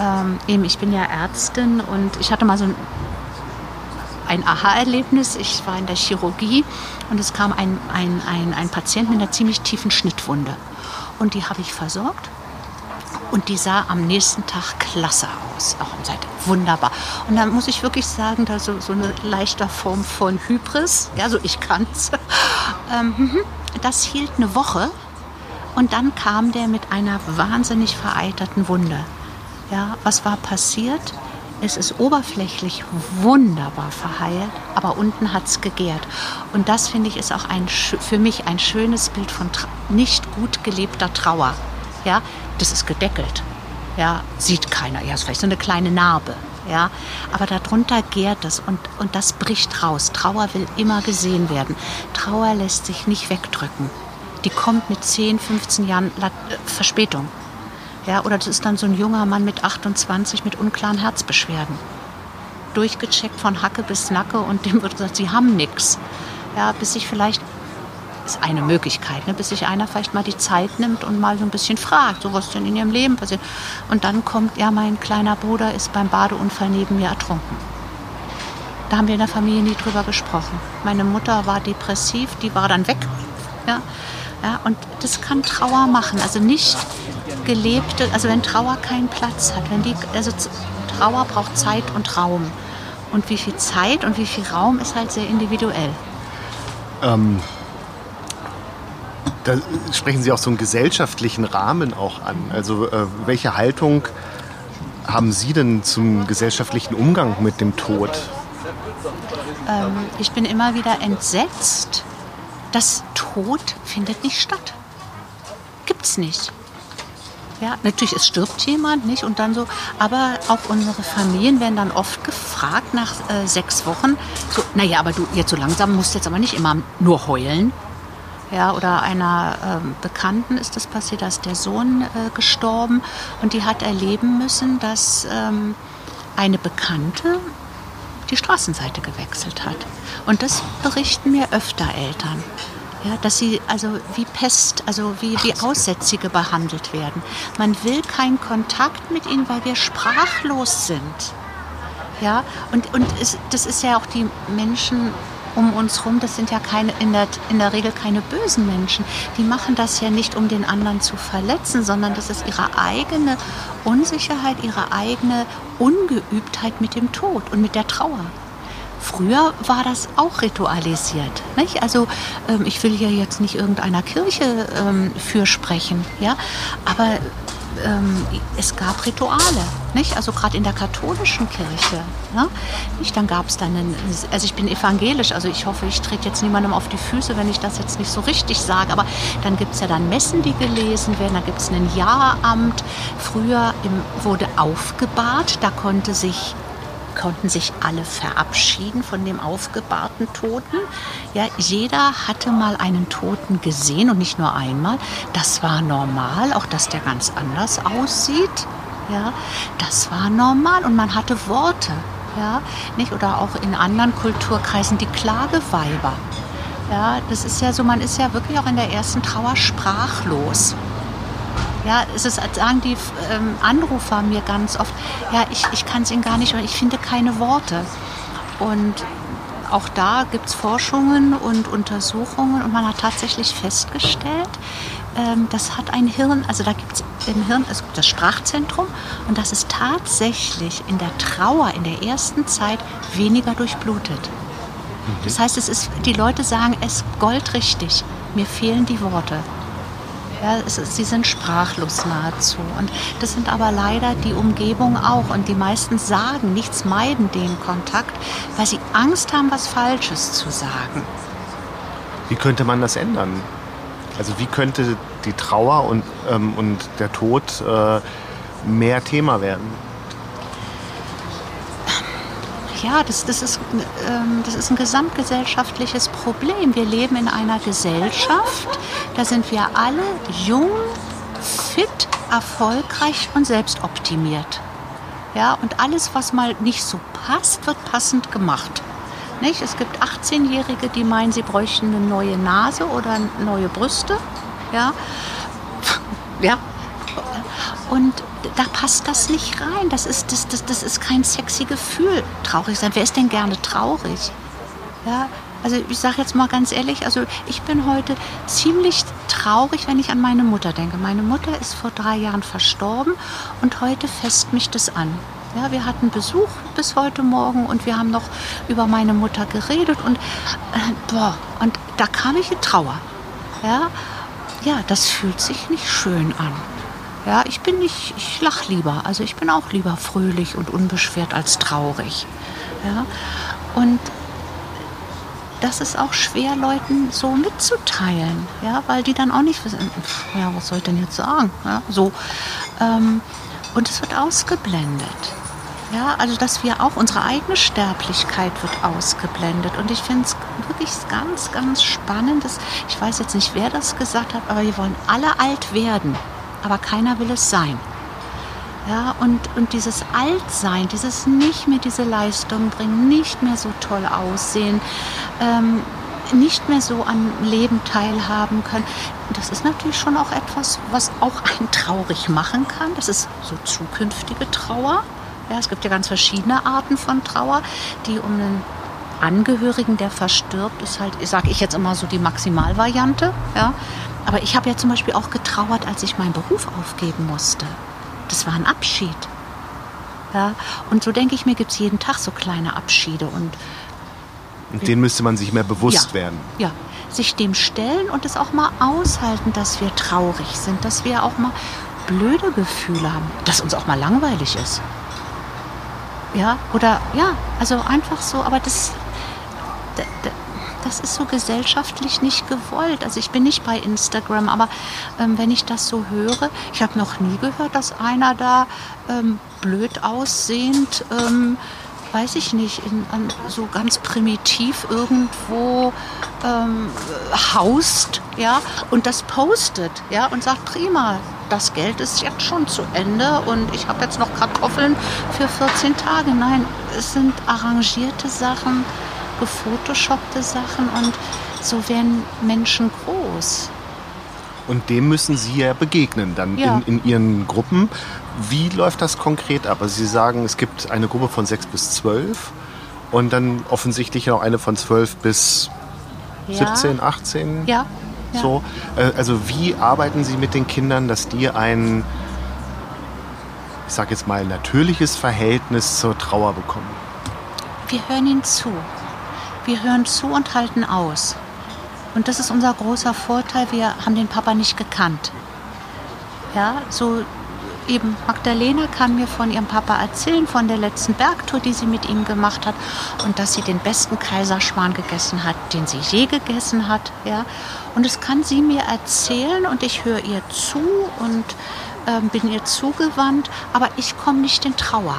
Ähm, eben, ich bin ja Ärztin und ich hatte mal so ein ein Aha-Erlebnis. Ich war in der Chirurgie und es kam ein, ein, ein, ein Patient mit einer ziemlich tiefen Schnittwunde. Und die habe ich versorgt. Und die sah am nächsten Tag klasse aus. Auch am Seite wunderbar. Und da muss ich wirklich sagen, da so, so eine leichte Form von Hybris. Ja, so ich kann's. Ähm, mhm. das hielt eine Woche. Und dann kam der mit einer wahnsinnig vereiterten Wunde. Ja, was war passiert? Es ist oberflächlich wunderbar verheilt, aber unten hat es gegärt. Und das finde ich ist auch ein, für mich ein schönes Bild von nicht gut gelebter Trauer. Ja, das ist gedeckelt. Ja, sieht keiner. Ja, ist vielleicht so eine kleine Narbe. Ja, aber darunter gärt es und, und das bricht raus. Trauer will immer gesehen werden. Trauer lässt sich nicht wegdrücken. Die kommt mit 10, 15 Jahren äh, Verspätung. Ja, oder das ist dann so ein junger Mann mit 28 mit unklaren Herzbeschwerden. Durchgecheckt von Hacke bis Nacke und dem wird gesagt, sie haben nichts. Ja, bis sich vielleicht, ist eine Möglichkeit, ne, bis sich einer vielleicht mal die Zeit nimmt und mal so ein bisschen fragt, so was denn in ihrem Leben passiert. Und dann kommt, ja, mein kleiner Bruder ist beim Badeunfall neben mir ertrunken. Da haben wir in der Familie nie drüber gesprochen. Meine Mutter war depressiv, die war dann weg. Ja, ja, und das kann Trauer machen. Also nicht gelebte, also wenn Trauer keinen Platz hat, wenn die, also Trauer braucht Zeit und Raum. Und wie viel Zeit und wie viel Raum ist halt sehr individuell. Ähm, da sprechen Sie auch so einen gesellschaftlichen Rahmen auch an. Also äh, welche Haltung haben Sie denn zum gesellschaftlichen Umgang mit dem Tod? Ähm, ich bin immer wieder entsetzt, dass Tod findet nicht statt. Gibt's nicht. Ja, natürlich, es stirbt jemand, nicht? Und dann so, aber auch unsere Familien werden dann oft gefragt nach äh, sechs Wochen, so, naja, aber du jetzt so langsam musst jetzt aber nicht immer nur heulen. Ja, oder einer ähm, Bekannten ist das passiert, da ist der Sohn äh, gestorben und die hat erleben müssen, dass ähm, eine Bekannte die Straßenseite gewechselt hat. Und das berichten mir öfter Eltern. Ja, dass sie also wie Pest, also wie, wie Aussätzige behandelt werden. Man will keinen Kontakt mit ihnen, weil wir sprachlos sind. Ja, und, und es, das ist ja auch die Menschen um uns herum, das sind ja keine, in, der, in der Regel keine bösen Menschen. Die machen das ja nicht, um den anderen zu verletzen, sondern das ist ihre eigene Unsicherheit, ihre eigene Ungeübtheit mit dem Tod und mit der Trauer. Früher war das auch ritualisiert. Nicht? Also ähm, ich will hier jetzt nicht irgendeiner Kirche ähm, für ja, aber ähm, es gab Rituale, nicht? Also gerade in der katholischen Kirche, ja? nicht? Dann gab es dann, einen, also ich bin evangelisch, also ich hoffe, ich trete jetzt niemandem auf die Füße, wenn ich das jetzt nicht so richtig sage, aber dann gibt es ja dann Messen, die gelesen werden, da gibt es ein Jahramt. Früher im, wurde aufgebahrt, da konnte sich konnten sich alle verabschieden von dem aufgebahrten Toten. Ja, jeder hatte mal einen Toten gesehen und nicht nur einmal. Das war normal, auch dass der ganz anders aussieht. Ja, das war normal und man hatte Worte. Ja, nicht? Oder auch in anderen Kulturkreisen die Klageweiber. Ja, das ist ja so, man ist ja wirklich auch in der ersten Trauer sprachlos. Ja, es ist, sagen die ähm, Anrufer mir ganz oft, ja, ich, ich kann es ihnen gar nicht, ich finde keine Worte. Und auch da gibt es Forschungen und Untersuchungen und man hat tatsächlich festgestellt, ähm, das hat ein Hirn, also da gibt es im Hirn es gibt das Sprachzentrum und das ist tatsächlich in der Trauer in der ersten Zeit weniger durchblutet. Mhm. Das heißt, es ist, die Leute sagen es goldrichtig, mir fehlen die Worte. Ja, es, sie sind sprachlos nahezu. Und das sind aber leider die Umgebung auch. Und die meisten sagen nichts, meiden den Kontakt, weil sie Angst haben, was Falsches zu sagen. Wie könnte man das ändern? Also wie könnte die Trauer und, ähm, und der Tod äh, mehr Thema werden? Ja, das, das, ist, ähm, das ist ein gesamtgesellschaftliches Problem. Wir leben in einer Gesellschaft, da sind wir alle jung, fit, erfolgreich und selbstoptimiert. Ja, und alles, was mal nicht so passt, wird passend gemacht. Nicht? Es gibt 18-Jährige, die meinen, sie bräuchten eine neue Nase oder neue Brüste. Ja, ja. Und da passt das nicht rein. Das ist, das, das, das ist kein sexy Gefühl, traurig sein. Wer ist denn gerne traurig? Ja, also ich sage jetzt mal ganz ehrlich, also ich bin heute ziemlich traurig, wenn ich an meine Mutter denke. Meine Mutter ist vor drei Jahren verstorben und heute fest mich das an. Ja, wir hatten Besuch bis heute Morgen und wir haben noch über meine Mutter geredet und äh, boah, und da kam ich in Trauer. Ja, ja, das fühlt sich nicht schön an. Ja, ich bin nicht, ich lach lieber. Also ich bin auch lieber fröhlich und unbeschwert als traurig. Ja, und das ist auch schwer, Leuten so mitzuteilen, ja, weil die dann auch nicht wissen, ja, was soll ich denn jetzt sagen? Ja, so. Ähm, und es wird ausgeblendet. Ja, also dass wir auch unsere eigene Sterblichkeit wird ausgeblendet. Und ich finde es wirklich ganz, ganz spannend. Dass, ich weiß jetzt nicht, wer das gesagt hat, aber wir wollen alle alt werden. Aber keiner will es sein. Ja, und, und dieses Altsein, dieses nicht mehr diese Leistung bringen, nicht mehr so toll aussehen, ähm, nicht mehr so am Leben teilhaben können, das ist natürlich schon auch etwas, was auch einen traurig machen kann. Das ist so zukünftige Trauer. Ja, es gibt ja ganz verschiedene Arten von Trauer, die um einen Angehörigen, der verstirbt, ist halt, sage ich jetzt immer so die Maximalvariante. Ja. Aber ich habe ja zum Beispiel auch getrauert, als ich meinen Beruf aufgeben musste. Das war ein Abschied. Ja. Und so denke ich mir, gibt es jeden Tag so kleine Abschiede. Und, und den müsste man sich mehr bewusst ja, werden. Ja, sich dem stellen und es auch mal aushalten, dass wir traurig sind, dass wir auch mal blöde Gefühle haben, dass uns auch mal langweilig ist. Ja, oder ja, also einfach so, aber das, das ist so gesellschaftlich nicht gewollt. Also ich bin nicht bei Instagram, aber ähm, wenn ich das so höre, ich habe noch nie gehört, dass einer da ähm, blöd aussehend, ähm, weiß ich nicht, in, an, so ganz primitiv irgendwo ähm, haust, ja, und das postet, ja, und sagt prima, das Geld ist jetzt schon zu Ende und ich habe jetzt noch Kartoffeln für 14 Tage. Nein, es sind arrangierte Sachen, gefotoshoppte Sachen und so werden Menschen groß. Und dem müssen Sie ja begegnen, dann ja. in, in, Ihren Gruppen. Wie läuft das konkret ab? Also Sie sagen, es gibt eine Gruppe von 6 bis 12 und dann offensichtlich noch eine von 12 bis ja. 17, 18. Ja, ja. So, äh, also wie arbeiten Sie mit den Kindern, dass die ein, ich sage jetzt mal, natürliches Verhältnis zur Trauer bekommen? Wir hören ihnen zu. Wir hören zu und halten aus. Und das ist unser großer Vorteil. Wir haben den Papa nicht gekannt. Ja, so eben Magdalena kann mir von ihrem Papa erzählen, von der letzten Bergtour, die sie mit ihm gemacht hat und dass sie den besten Kaiserschwan gegessen hat, den sie je gegessen hat. Ja. Und das kann sie mir erzählen und ich höre ihr zu und äh, bin ihr zugewandt, aber ich komme nicht in Trauer.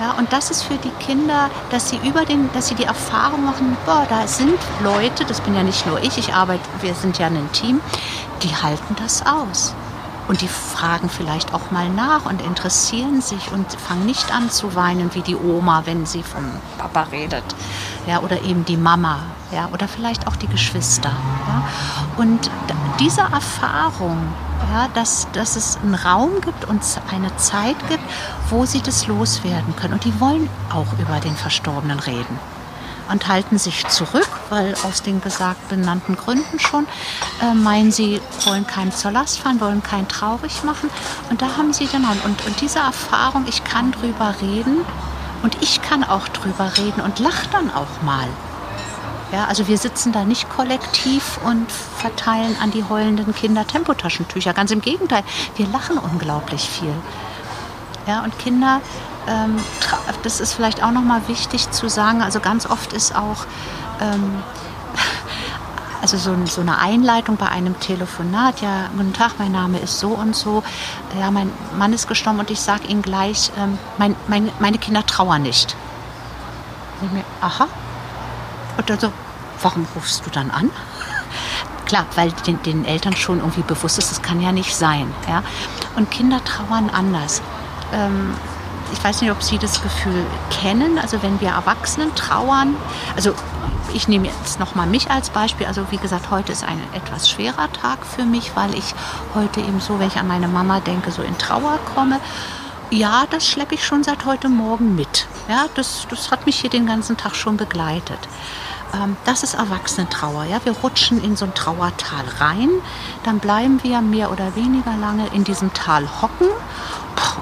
Ja, und das ist für die Kinder, dass sie über den, dass sie die Erfahrung machen, boah, da sind Leute, das bin ja nicht nur ich, ich arbeite, wir sind ja ein Team, die halten das aus. Und die fragen vielleicht auch mal nach und interessieren sich und fangen nicht an zu weinen wie die Oma, wenn sie vom Papa redet. Ja, oder eben die Mama. Ja, oder vielleicht auch die Geschwister. Ja. Und diese Erfahrung, ja, dass, dass es einen Raum gibt und eine Zeit gibt, wo sie das loswerden können. Und die wollen auch über den Verstorbenen reden und halten sich zurück, weil aus den gesagt benannten Gründen schon, äh, meinen sie, wollen keinem zur Last fahren, wollen keinen traurig machen. Und da haben sie dann und, und diese Erfahrung, ich kann drüber reden und ich kann auch drüber reden und lach dann auch mal. Ja, also wir sitzen da nicht kollektiv und verteilen an die heulenden Kinder Tempotaschentücher. Ganz im Gegenteil, wir lachen unglaublich viel. Ja, und Kinder, ähm, das ist vielleicht auch nochmal wichtig zu sagen, also ganz oft ist auch ähm, also so, so, eine Einleitung bei einem Telefonat, ja, guten Tag, mein Name ist so und so, ja, mein Mann ist gestorben und ich sage Ihnen gleich, ähm, mein, mein, meine Kinder trauern nicht. Und ich mir, aha. Und dann so, warum rufst du dann an? Klar, weil den, den Eltern schon irgendwie bewusst ist, das kann ja nicht sein. Ja? Und Kinder trauern anders. Ähm, ich weiß nicht, ob Sie das Gefühl kennen. Also wenn wir Erwachsenen trauern, also ich nehme jetzt noch mal mich als Beispiel. Also wie gesagt, heute ist ein etwas schwerer Tag für mich, weil ich heute eben so, wenn ich an meine Mama denke, so in Trauer komme. Ja, das schleppe ich schon seit heute Morgen mit. Ja, das, das hat mich hier den ganzen Tag schon begleitet. Ähm, das ist Erwachsenentrauer. Ja? Wir rutschen in so ein Trauertal rein, dann bleiben wir mehr oder weniger lange in diesem Tal hocken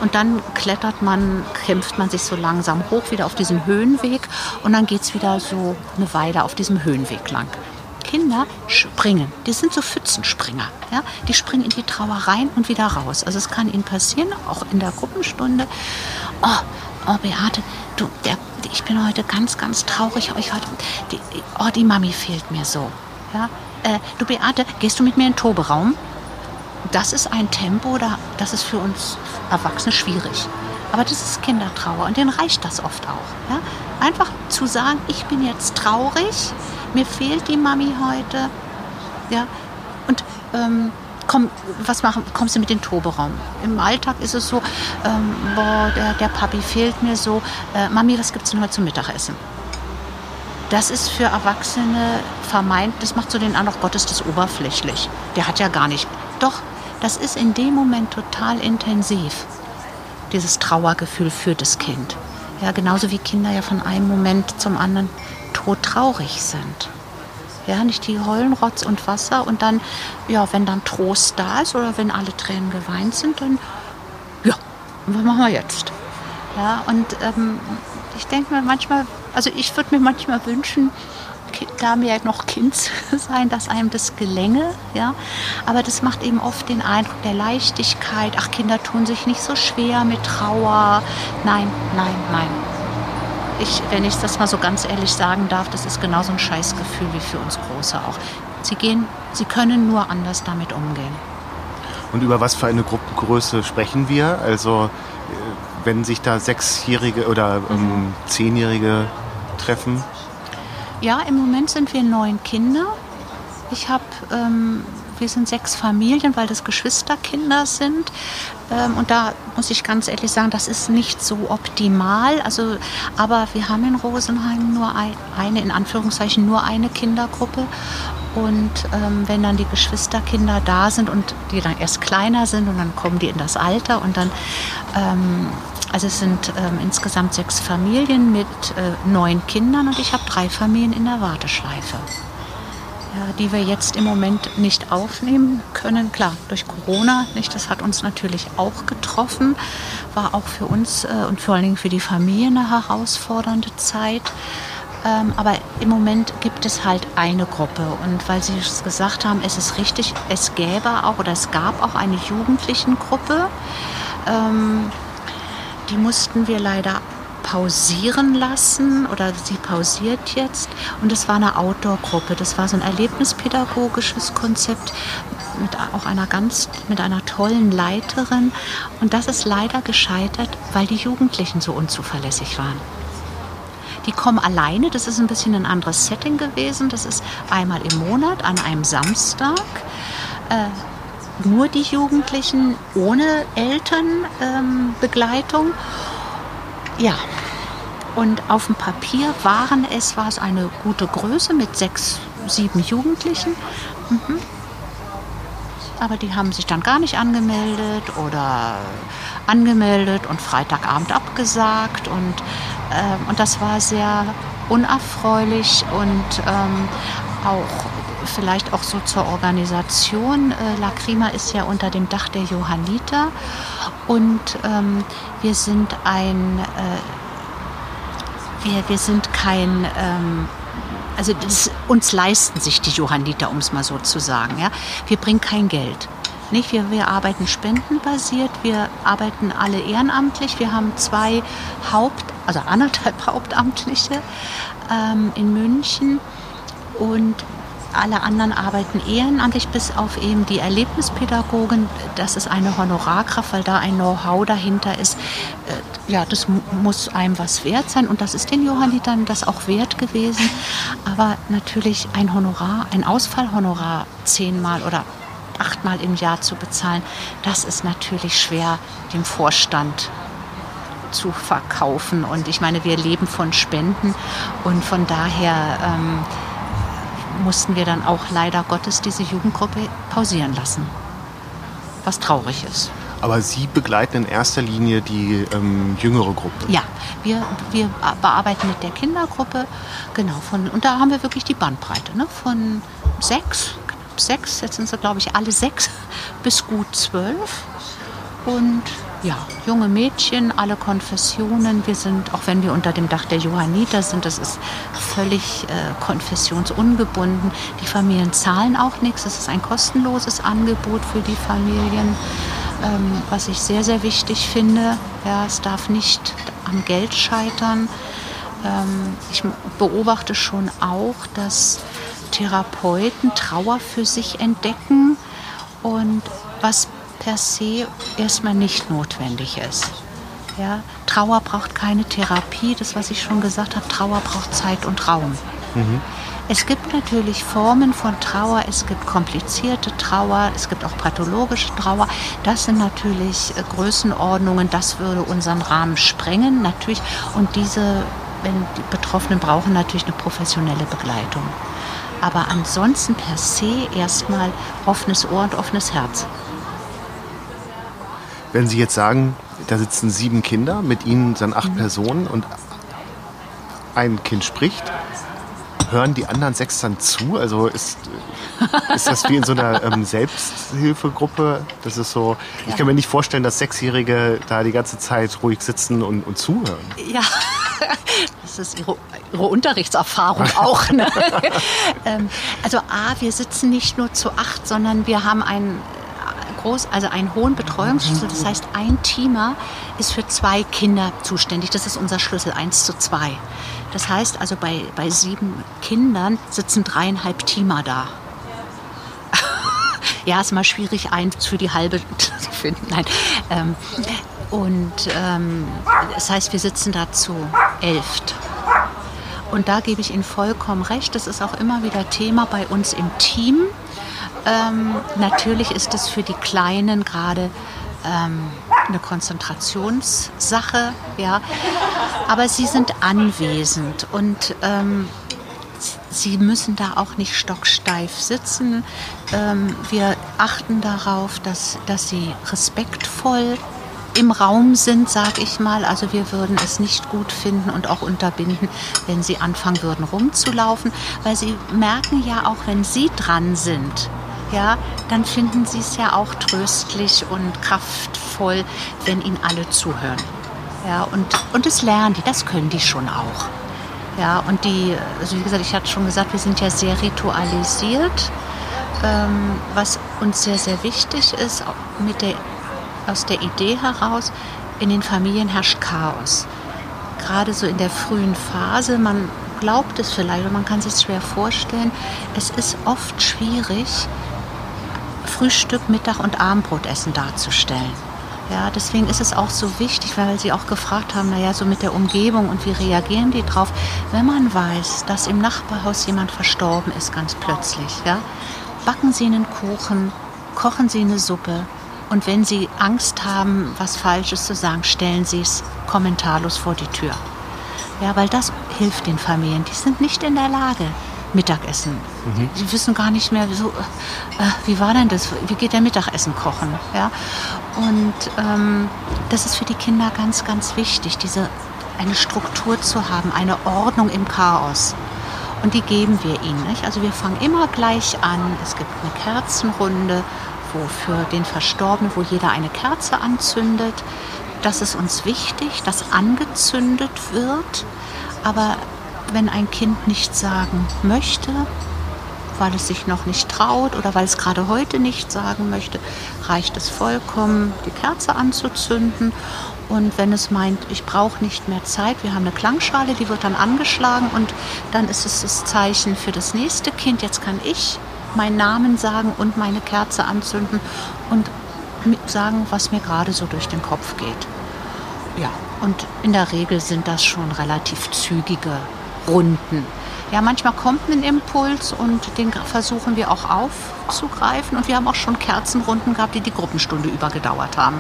und dann klettert man, kämpft man sich so langsam hoch wieder auf diesem Höhenweg und dann geht es wieder so eine Weile auf diesem Höhenweg lang. Kinder springen, die sind so Pfützenspringer. Ja? Die springen in die Trauer rein und wieder raus. Also es kann ihnen passieren, auch in der Gruppenstunde. Oh, oh Beate, du, der, ich bin heute ganz, ganz traurig. Ich heute, die, oh, die Mami fehlt mir so. Ja? Äh, du Beate, gehst du mit mir in den Toberaum? Das ist ein Tempo, das ist für uns Erwachsene schwierig. Aber das ist Kindertrauer und denen reicht das oft auch. Ja? Einfach zu sagen, ich bin jetzt traurig, mir fehlt die Mami heute. Ja? Und ähm, komm, was machen, kommst du mit dem Toberaum? Im Alltag ist es so, ähm, boah, der, der Papi fehlt mir so. Äh, Mami, was gibt es denn heute zum Mittagessen? Das ist für Erwachsene vermeint, das macht so den Eindruck, Gott ist das oberflächlich. Der hat ja gar nicht. Doch, das ist in dem Moment total intensiv, dieses Trauergefühl für das Kind. Ja, genauso wie Kinder ja von einem Moment zum anderen todtraurig sind. Ja, nicht die heulen Rotz und Wasser und dann, ja, wenn dann Trost da ist oder wenn alle Tränen geweint sind, dann, ja, was machen wir jetzt? Ja, und ähm, ich denke mir manchmal, also ich würde mir manchmal wünschen, da mehr noch Kind sein, dass einem das gelänge. Ja? Aber das macht eben oft den Eindruck der Leichtigkeit. Ach, Kinder tun sich nicht so schwer mit Trauer. Nein, nein, nein. Ich, wenn ich das mal so ganz ehrlich sagen darf, das ist genauso ein Scheißgefühl wie für uns Große auch. Sie, gehen, sie können nur anders damit umgehen. Und über was für eine Gruppengröße sprechen wir? Also äh, wenn sich da Sechsjährige oder ähm, mhm. Zehnjährige treffen? Ja, im Moment sind wir neun Kinder. Ich habe, ähm, wir sind sechs Familien, weil das Geschwisterkinder sind. Ähm, und da muss ich ganz ehrlich sagen, das ist nicht so optimal. Also, aber wir haben in Rosenheim nur ein, eine, in Anführungszeichen, nur eine Kindergruppe. Und ähm, wenn dann die Geschwisterkinder da sind und die dann erst kleiner sind und dann kommen die in das Alter und dann ähm, also es sind ähm, insgesamt sechs Familien mit äh, neun Kindern und ich habe drei Familien in der Warteschleife, ja, die wir jetzt im Moment nicht aufnehmen können. Klar, durch Corona, nicht, das hat uns natürlich auch getroffen, war auch für uns äh, und vor allen Dingen für die Familie eine herausfordernde Zeit. Ähm, aber im Moment gibt es halt eine Gruppe. Und weil Sie es gesagt haben, es ist richtig, es gäbe auch oder es gab auch eine Jugendlichengruppe. Ähm, die mussten wir leider pausieren lassen oder sie pausiert jetzt. Und das war eine Outdoor-Gruppe. Das war so ein erlebnispädagogisches Konzept mit auch einer ganz, mit einer tollen Leiterin. Und das ist leider gescheitert, weil die Jugendlichen so unzuverlässig waren. Die kommen alleine, das ist ein bisschen ein anderes Setting gewesen. Das ist einmal im Monat an einem Samstag. Äh, nur die Jugendlichen ohne Elternbegleitung. Ähm, ja, und auf dem Papier waren es, war es eine gute Größe mit sechs, sieben Jugendlichen. Mhm. Aber die haben sich dann gar nicht angemeldet oder angemeldet und Freitagabend abgesagt. Und, ähm, und das war sehr unerfreulich und ähm, auch vielleicht auch so zur Organisation. Äh, Lacrima ist ja unter dem Dach der Johanniter und ähm, wir sind ein, äh, wir, wir sind kein ähm, also das, uns leisten sich die Johanniter, um es mal so zu sagen. Ja? Wir bringen kein Geld. Nicht? Wir, wir arbeiten spendenbasiert, wir arbeiten alle ehrenamtlich. Wir haben zwei Haupt, also anderthalb Hauptamtliche ähm, in München und alle anderen arbeiten ehrenamtlich, bis auf eben die Erlebnispädagogen. Das ist eine Honorarkraft, weil da ein Know-how dahinter ist. Äh, ja, das muss einem was wert sein und das ist den Johannitern das auch wert gewesen. Aber natürlich ein Honorar, ein Ausfallhonorar zehnmal oder achtmal im Jahr zu bezahlen, das ist natürlich schwer dem Vorstand zu verkaufen. Und ich meine, wir leben von Spenden und von daher ähm, mussten wir dann auch leider Gottes diese Jugendgruppe pausieren lassen. Was traurig ist. Aber Sie begleiten in erster Linie die ähm, jüngere Gruppe? Ja, wir, wir bearbeiten mit der Kindergruppe, genau, von, und da haben wir wirklich die Bandbreite, ne, von sechs, sechs, jetzt sind sie glaube ich alle sechs, bis gut zwölf. Und ja, junge Mädchen, alle Konfessionen. Wir sind, auch wenn wir unter dem Dach der Johanniter sind, das ist völlig äh, konfessionsungebunden. Die Familien zahlen auch nichts. Es ist ein kostenloses Angebot für die Familien, ähm, was ich sehr, sehr wichtig finde. Ja, es darf nicht am Geld scheitern. Ähm, ich beobachte schon auch, dass Therapeuten Trauer für sich entdecken und was per se erstmal nicht notwendig ist. Ja, Trauer braucht keine Therapie, das was ich schon gesagt habe, Trauer braucht Zeit und Raum. Mhm. Es gibt natürlich Formen von Trauer, es gibt komplizierte Trauer, es gibt auch pathologische Trauer. Das sind natürlich äh, Größenordnungen, das würde unseren Rahmen sprengen, natürlich. Und diese, wenn die Betroffenen brauchen natürlich eine professionelle Begleitung. Aber ansonsten per se erstmal offenes Ohr und offenes Herz. Wenn Sie jetzt sagen, da sitzen sieben Kinder, mit Ihnen sind acht mhm. Personen und ein Kind spricht, hören die anderen sechs dann zu? Also ist, ist das wie in so einer ähm, Selbsthilfegruppe? Das ist so, ich kann mir nicht vorstellen, dass Sechsjährige da die ganze Zeit ruhig sitzen und, und zuhören. Ja, das ist ihre, ihre Unterrichtserfahrung auch. Ne? ähm, also A, wir sitzen nicht nur zu acht, sondern wir haben ein groß, also einen hohen Betreuungsschlüssel. Das heißt, ein Teamer ist für zwei Kinder zuständig. Das ist unser Schlüssel, 1 zu 2. Das heißt also, bei, bei sieben Kindern sitzen dreieinhalb Teamer da. ja, ist mal schwierig, eins für die halbe zu finden. Nein. Ähm, und ähm, das heißt, wir sitzen da zu elft. Und da gebe ich Ihnen vollkommen recht. Das ist auch immer wieder Thema bei uns im Team. Ähm, natürlich ist es für die Kleinen gerade ähm, eine Konzentrationssache, ja. Aber sie sind anwesend und ähm, sie müssen da auch nicht stocksteif sitzen. Ähm, wir achten darauf, dass, dass sie respektvoll im Raum sind, sag ich mal. Also wir würden es nicht gut finden und auch unterbinden, wenn sie anfangen würden rumzulaufen, weil sie merken ja auch, wenn sie dran sind, ja, dann finden sie es ja auch tröstlich und kraftvoll, wenn ihnen alle zuhören. Ja, und, und das lernen die, das können die schon auch. Ja, und die, also wie gesagt, ich hatte schon gesagt, wir sind ja sehr ritualisiert, ähm, was uns sehr, sehr wichtig ist, mit der, aus der Idee heraus, in den Familien herrscht Chaos. Gerade so in der frühen Phase, man glaubt es vielleicht, oder man kann sich es schwer vorstellen, es ist oft schwierig, Frühstück, Mittag und Abendbrotessen darzustellen. Ja, deswegen ist es auch so wichtig, weil Sie auch gefragt haben, naja, so mit der Umgebung und wie reagieren die drauf, wenn man weiß, dass im Nachbarhaus jemand verstorben ist, ganz plötzlich, ja, backen Sie einen Kuchen, kochen Sie eine Suppe und wenn Sie Angst haben, was Falsches zu sagen, stellen Sie es kommentarlos vor die Tür. Ja, weil das hilft den Familien. Die sind nicht in der Lage, Mittagessen. Mhm. Die wissen gar nicht mehr, so, äh, wie war denn das? Wie geht der Mittagessen kochen? Ja? Und ähm, das ist für die Kinder ganz, ganz wichtig, diese, eine Struktur zu haben, eine Ordnung im Chaos. Und die geben wir ihnen. Nicht? Also wir fangen immer gleich an. Es gibt eine Kerzenrunde, wo für den Verstorbenen, wo jeder eine Kerze anzündet. Das ist uns wichtig, dass angezündet wird. Aber wenn ein Kind nichts sagen möchte, weil es sich noch nicht traut oder weil es gerade heute nicht sagen möchte, reicht es vollkommen, die Kerze anzuzünden. Und wenn es meint, ich brauche nicht mehr Zeit, wir haben eine Klangschale, die wird dann angeschlagen und dann ist es das Zeichen für das nächste Kind. Jetzt kann ich meinen Namen sagen und meine Kerze anzünden und sagen, was mir gerade so durch den Kopf geht. Ja, und in der Regel sind das schon relativ zügige Runden. Ja, manchmal kommt ein Impuls und den versuchen wir auch aufzugreifen. Und wir haben auch schon Kerzenrunden gehabt, die die Gruppenstunde über gedauert haben.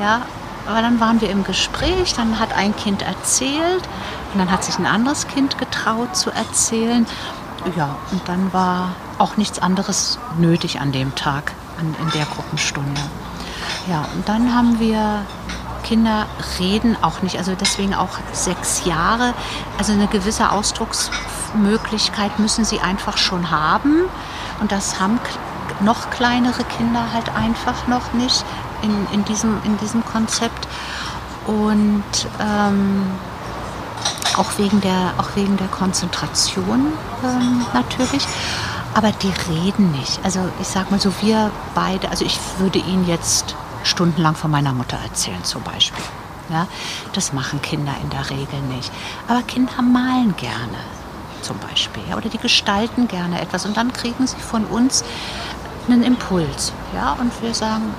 Ja, aber dann waren wir im Gespräch, dann hat ein Kind erzählt und dann hat sich ein anderes Kind getraut zu erzählen. Ja, und dann war auch nichts anderes nötig an dem Tag, an, in der Gruppenstunde. Ja, und dann haben wir Kinder reden auch nicht, also deswegen auch sechs Jahre. Also eine gewisse Ausdrucksmöglichkeit müssen sie einfach schon haben. Und das haben noch kleinere Kinder halt einfach noch nicht in, in, diesem, in diesem Konzept. Und ähm, auch, wegen der, auch wegen der Konzentration ähm, natürlich. Aber die reden nicht. Also ich sag mal so, wir beide, also ich würde Ihnen jetzt stundenlang von meiner Mutter erzählen zum Beispiel. Ja, das machen Kinder in der Regel nicht. Aber Kinder malen gerne zum Beispiel. Ja, oder die gestalten gerne etwas. Und dann kriegen sie von uns einen Impuls. Ja, und wir sagen,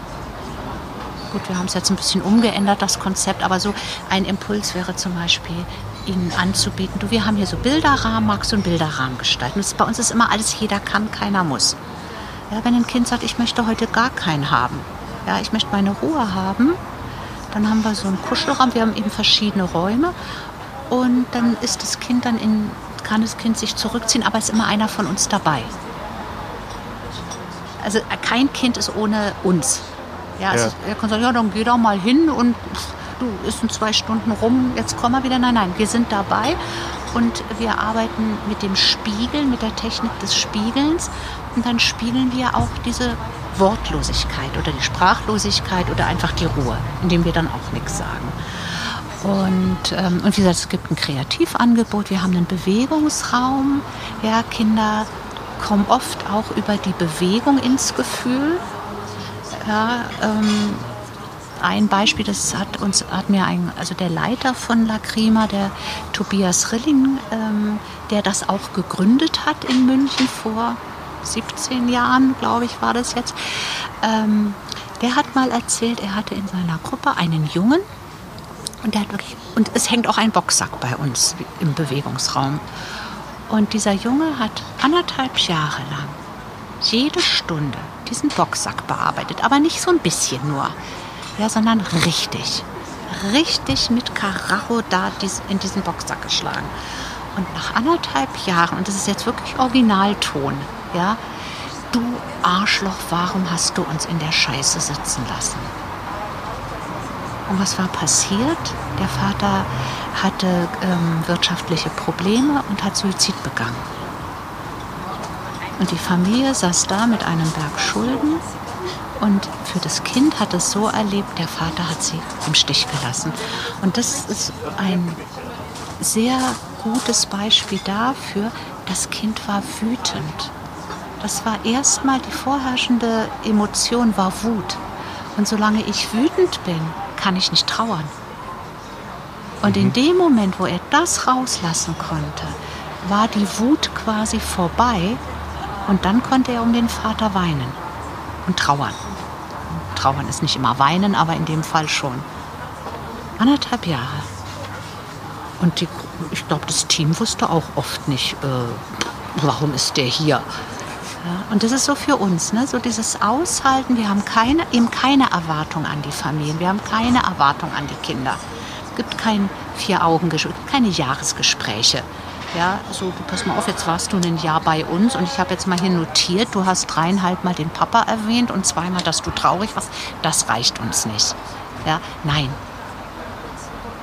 gut, wir haben es jetzt ein bisschen umgeändert, das Konzept, aber so ein Impuls wäre zum Beispiel, ihnen anzubieten, du, wir haben hier so Bilderrahmen, magst du einen Bilderrahmen gestalten? Das, bei uns ist immer alles, jeder kann, keiner muss. Ja, wenn ein Kind sagt, ich möchte heute gar keinen haben, ja, ich möchte meine Ruhe haben, dann haben wir so einen Kuschelraum, wir haben eben verschiedene Räume und dann ist das Kind dann in, kann das Kind sich zurückziehen, aber ist immer einer von uns dabei. Also kein Kind ist ohne uns. Ja, also ja. er kann sagen, ja, dann geh da mal hin und du, ist in zwei Stunden rum, jetzt kommen wir wieder. Nein, nein, wir sind dabei und wir arbeiten mit dem Spiegeln, mit der Technik des Spiegelns und dann spiegeln wir auch diese Wortlosigkeit oder die Sprachlosigkeit oder einfach die Ruhe, indem wir dann auch nichts sagen. Und, ähm, und wie gesagt, es gibt ein Kreativangebot, wir haben einen Bewegungsraum. Ja, Kinder kommen oft auch über die Bewegung ins Gefühl. Ja, ähm, ein Beispiel, das hat uns hat mir ein, also der Leiter von Lacrima, der Tobias Rilling, ähm, der das auch gegründet hat in München vor 17 Jahren, glaube ich, war das jetzt. Ähm, der hat mal erzählt, er hatte in seiner Gruppe einen Jungen und der hat wirklich und es hängt auch ein Boxsack bei uns im Bewegungsraum. Und dieser Junge hat anderthalb Jahre lang jede Stunde diesen Boxsack bearbeitet, aber nicht so ein bisschen nur, ja, sondern richtig, richtig mit Karacho da in diesen Boxsack geschlagen. Und nach anderthalb Jahren, und das ist jetzt wirklich Originalton, ja, du Arschloch, warum hast du uns in der Scheiße sitzen lassen? Und was war passiert? Der Vater hatte ähm, wirtschaftliche Probleme und hat Suizid begangen. Und die Familie saß da mit einem Berg Schulden. Und für das Kind hat es so erlebt, der Vater hat sie im Stich gelassen. Und das ist ein sehr gutes Beispiel dafür, das Kind war wütend. Das war erstmal die vorherrschende Emotion, war Wut. Und solange ich wütend bin, kann ich nicht trauern. Und in mhm. dem Moment, wo er das rauslassen konnte, war die Wut quasi vorbei und dann konnte er um den Vater weinen und trauern. Trauern ist nicht immer weinen, aber in dem Fall schon. Anderthalb Jahre. Und die, ich glaube, das Team wusste auch oft nicht, äh, warum ist der hier. Ja, und das ist so für uns, ne? so dieses Aushalten. Wir haben keine, eben keine Erwartung an die Familien, wir haben keine Erwartung an die Kinder. Es gibt kein Vier-Augen-Gespräch, keine Jahresgespräche. Ja, so, du pass mal auf, jetzt warst du ein Jahr bei uns und ich habe jetzt mal hier notiert, du hast dreieinhalb Mal den Papa erwähnt und zweimal, dass du traurig warst. Das reicht uns nicht. Ja, nein.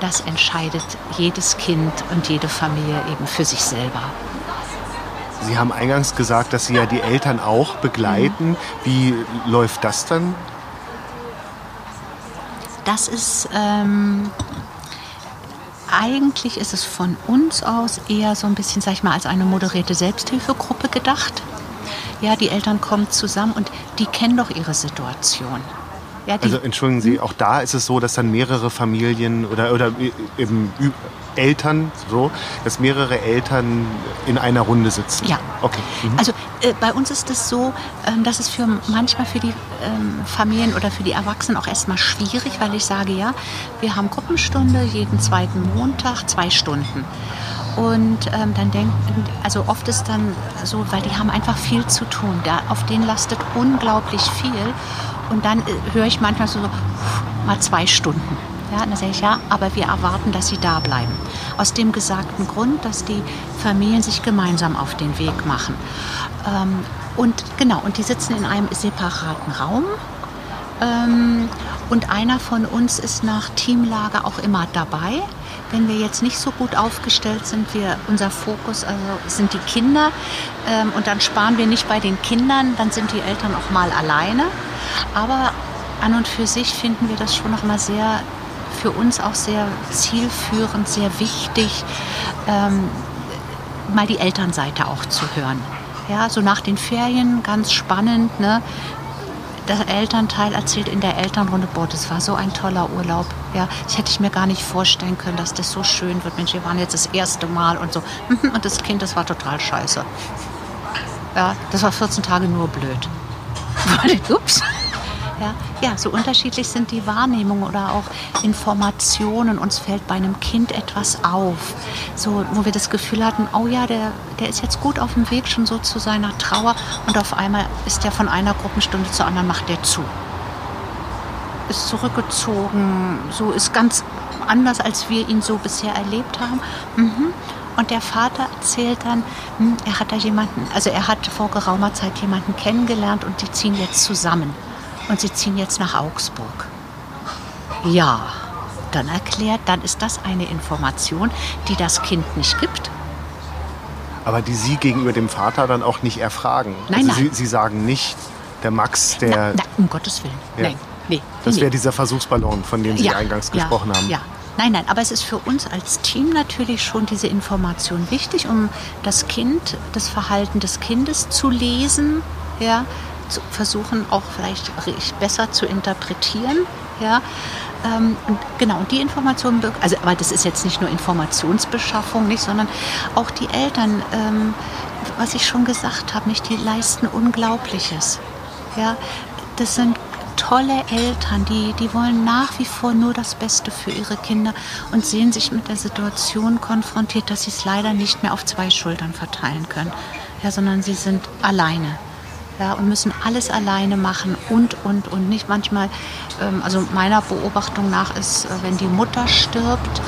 Das entscheidet jedes Kind und jede Familie eben für sich selber. Sie haben eingangs gesagt, dass Sie ja die Eltern auch begleiten. Mhm. Wie läuft das dann? Das ist ähm, eigentlich ist es von uns aus eher so ein bisschen, sag ich mal, als eine moderierte Selbsthilfegruppe gedacht. Ja, die Eltern kommen zusammen und die kennen doch ihre Situation. Ja, also entschuldigen Sie, hm? auch da ist es so, dass dann mehrere Familien oder, oder eben Eltern, so, dass mehrere Eltern in einer Runde sitzen. Ja. Okay. Mhm. Also äh, bei uns ist es so, ähm, dass es für manchmal für die ähm, Familien oder für die Erwachsenen auch erstmal schwierig, weil ich sage ja, wir haben Gruppenstunde jeden zweiten Montag, zwei Stunden. Und ähm, dann denken, also oft ist dann so, weil die haben einfach viel zu tun. Da, auf denen lastet unglaublich viel. Und dann äh, höre ich manchmal so, mal zwei Stunden. Ja, dann sage ich, ja, aber wir erwarten, dass sie da bleiben. Aus dem gesagten Grund, dass die Familien sich gemeinsam auf den Weg machen. Ähm, und genau, und die sitzen in einem separaten Raum. Ähm, und einer von uns ist nach Teamlage auch immer dabei. Wenn wir jetzt nicht so gut aufgestellt sind, wir, unser Fokus also sind die Kinder ähm, und dann sparen wir nicht bei den Kindern, dann sind die Eltern auch mal alleine. Aber an und für sich finden wir das schon noch mal sehr, für uns auch sehr zielführend, sehr wichtig, ähm, mal die Elternseite auch zu hören. Ja, so nach den Ferien ganz spannend. Ne? Der Elternteil erzählt in der Elternrunde, boah, das war so ein toller Urlaub. Ja, das hätte ich mir gar nicht vorstellen können, dass das so schön wird. Mensch, wir waren jetzt das erste Mal und so. Und das Kind, das war total scheiße. Ja, das war 14 Tage nur blöd. Ups. Ja, ja, so unterschiedlich sind die Wahrnehmungen oder auch Informationen. Uns fällt bei einem Kind etwas auf, so, wo wir das Gefühl hatten, oh ja, der, der ist jetzt gut auf dem Weg schon so zu seiner Trauer und auf einmal ist der von einer Gruppenstunde zur anderen, macht der zu. Ist zurückgezogen, so ist ganz anders, als wir ihn so bisher erlebt haben. Mhm. Und der Vater erzählt dann, hm, er hat da jemanden, also er hat vor geraumer Zeit jemanden kennengelernt und die ziehen jetzt zusammen und Sie ziehen jetzt nach Augsburg. Ja, dann erklärt, dann ist das eine Information, die das Kind nicht gibt. Aber die Sie gegenüber dem Vater dann auch nicht erfragen. Nein, also nein. Sie, Sie sagen nicht, der Max, der. Na, na, um Gottes Willen. Ja. Nein, nee. Das wäre dieser Versuchsballon, von dem Sie ja, eingangs ja, gesprochen haben. Ja. Nein, nein, aber es ist für uns als Team natürlich schon diese Information wichtig, um das Kind, das Verhalten des Kindes zu lesen, ja, zu versuchen, auch vielleicht besser zu interpretieren. Ja, ähm, und genau, und die Informationen, also, aber das ist jetzt nicht nur Informationsbeschaffung, nicht, sondern auch die Eltern, ähm, was ich schon gesagt habe, nicht, die leisten Unglaubliches. Ja, das sind tolle Eltern, die, die wollen nach wie vor nur das Beste für ihre Kinder und sehen sich mit der Situation konfrontiert, dass sie es leider nicht mehr auf zwei Schultern verteilen können, ja, sondern sie sind alleine ja, und müssen alles alleine machen und, und, und nicht manchmal, ähm, also meiner Beobachtung nach ist, äh, wenn die Mutter stirbt,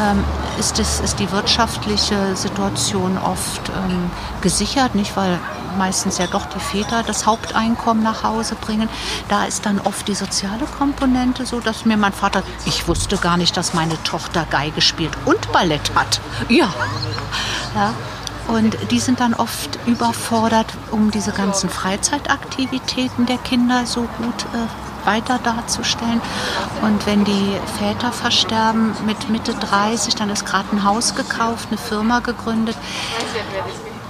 ähm, ist, es, ist die wirtschaftliche Situation oft ähm, gesichert, nicht weil meistens ja doch die Väter das Haupteinkommen nach Hause bringen. Da ist dann oft die soziale Komponente so, dass mir mein Vater, ich wusste gar nicht, dass meine Tochter Geige spielt und Ballett hat. Ja. ja. Und die sind dann oft überfordert, um diese ganzen Freizeitaktivitäten der Kinder so gut äh, weiter darzustellen. Und wenn die Väter versterben mit Mitte 30, dann ist gerade ein Haus gekauft, eine Firma gegründet.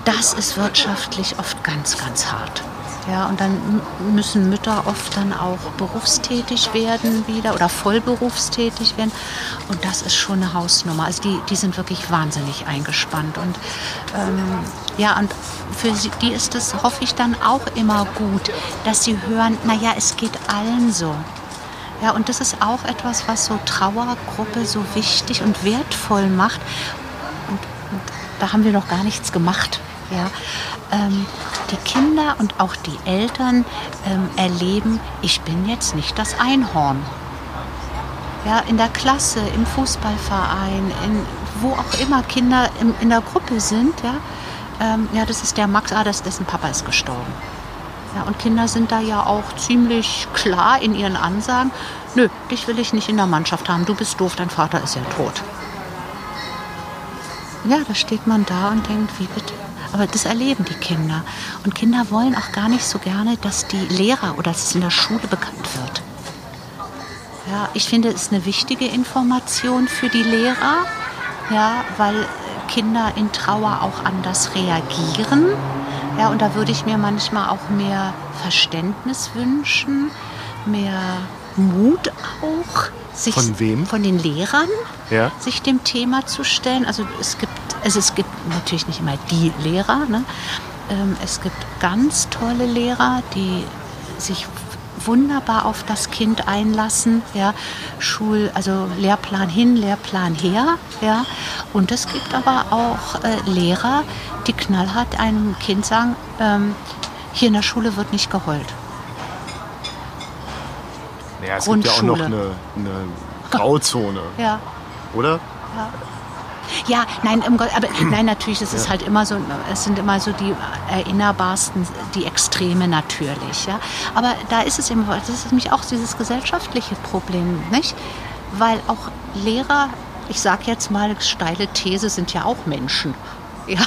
Das ist wirtschaftlich oft ganz, ganz hart. Ja, und dann müssen Mütter oft dann auch berufstätig werden wieder oder vollberufstätig werden. Und das ist schon eine Hausnummer. Also die, die sind wirklich wahnsinnig eingespannt. Und ähm, ja, und für sie, die ist es, hoffe ich, dann auch immer gut, dass sie hören, naja, es geht allen so. Ja, und das ist auch etwas, was so Trauergruppe so wichtig und wertvoll macht. Und, und da haben wir noch gar nichts gemacht. Ja, ähm, die Kinder und auch die Eltern ähm, erleben, ich bin jetzt nicht das Einhorn. Ja, in der Klasse, im Fußballverein, in, wo auch immer Kinder in, in der Gruppe sind, ja, ähm, ja, das ist der Max, ah, das, dessen Papa ist gestorben. Ja, und Kinder sind da ja auch ziemlich klar in ihren Ansagen. Nö, dich will ich nicht in der Mannschaft haben. Du bist doof, dein Vater ist ja tot. Ja, da steht man da und denkt, wie bitte? Aber das erleben die Kinder. Und Kinder wollen auch gar nicht so gerne, dass die Lehrer oder dass es in der Schule bekannt wird. Ja, ich finde, es ist eine wichtige Information für die Lehrer, ja, weil Kinder in Trauer auch anders reagieren. Ja, und da würde ich mir manchmal auch mehr Verständnis wünschen, mehr Mut auch. Sich von wem? Von den Lehrern, ja. sich dem Thema zu stellen. Also es gibt, also es gibt natürlich nicht immer die Lehrer. Ne? Ähm, es gibt ganz tolle Lehrer, die sich wunderbar auf das Kind einlassen. Ja. Schul, also Lehrplan hin, Lehrplan her. Ja. Und es gibt aber auch äh, Lehrer, die knallhart einem Kind sagen, ähm, hier in der Schule wird nicht geheult. Ja, es gibt ja auch noch eine, eine Grauzone. ja. Oder? Ja. Ja, nein, um Gott, aber nein, natürlich, es ist halt immer so, es sind immer so die erinnerbarsten, die Extreme natürlich, ja. Aber da ist es immer, das ist nämlich auch dieses gesellschaftliche Problem, nicht? Weil auch Lehrer, ich sage jetzt mal steile These, sind ja auch Menschen, ja.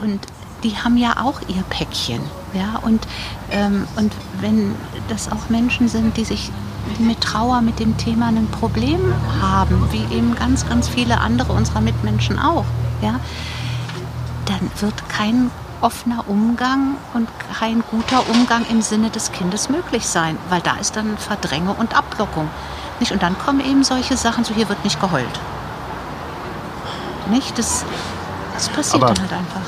Und die haben ja auch ihr Päckchen, ja. Und ähm, und wenn das auch Menschen sind, die sich mit Trauer, mit dem Thema ein Problem haben, wie eben ganz, ganz viele andere unserer Mitmenschen auch, ja, dann wird kein offener Umgang und kein guter Umgang im Sinne des Kindes möglich sein, weil da ist dann Verdränge und Ablockung. Nicht? Und dann kommen eben solche Sachen, so hier wird nicht geheult. Nicht? Das, das passiert Aber dann halt einfach.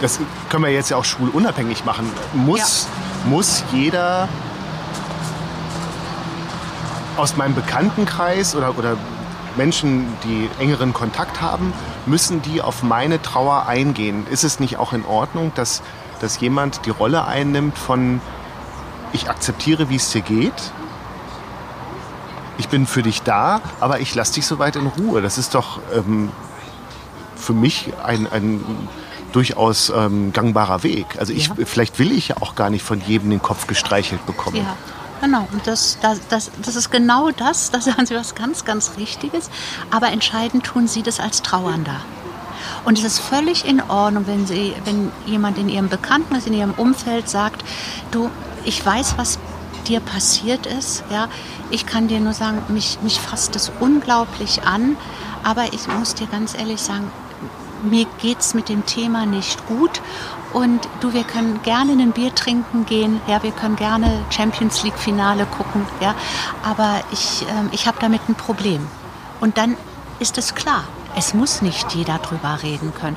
Das können wir jetzt ja auch schwulunabhängig machen. Muss, ja. muss jeder aus meinem Bekanntenkreis oder, oder Menschen, die engeren Kontakt haben, müssen die auf meine Trauer eingehen. Ist es nicht auch in Ordnung, dass, dass jemand die Rolle einnimmt von, ich akzeptiere, wie es dir geht, ich bin für dich da, aber ich lasse dich soweit in Ruhe. Das ist doch ähm, für mich ein, ein durchaus ähm, gangbarer Weg. Also ich, ja. vielleicht will ich ja auch gar nicht von jedem den Kopf gestreichelt bekommen. Ja. Genau, und das, das, das, das ist genau das, da sagen Sie was ganz, ganz Richtiges, aber entscheidend tun Sie das als Trauernder. Und es ist völlig in Ordnung, wenn, Sie, wenn jemand in Ihrem Bekanntenkreis, in Ihrem Umfeld sagt, du, ich weiß, was dir passiert ist, ja, ich kann dir nur sagen, mich, mich fasst es unglaublich an, aber ich muss dir ganz ehrlich sagen, mir geht es mit dem Thema nicht gut und du, wir können gerne ein Bier trinken gehen, ja, wir können gerne Champions League Finale gucken, ja, aber ich, äh, ich habe damit ein Problem. Und dann ist es klar, es muss nicht jeder drüber reden können.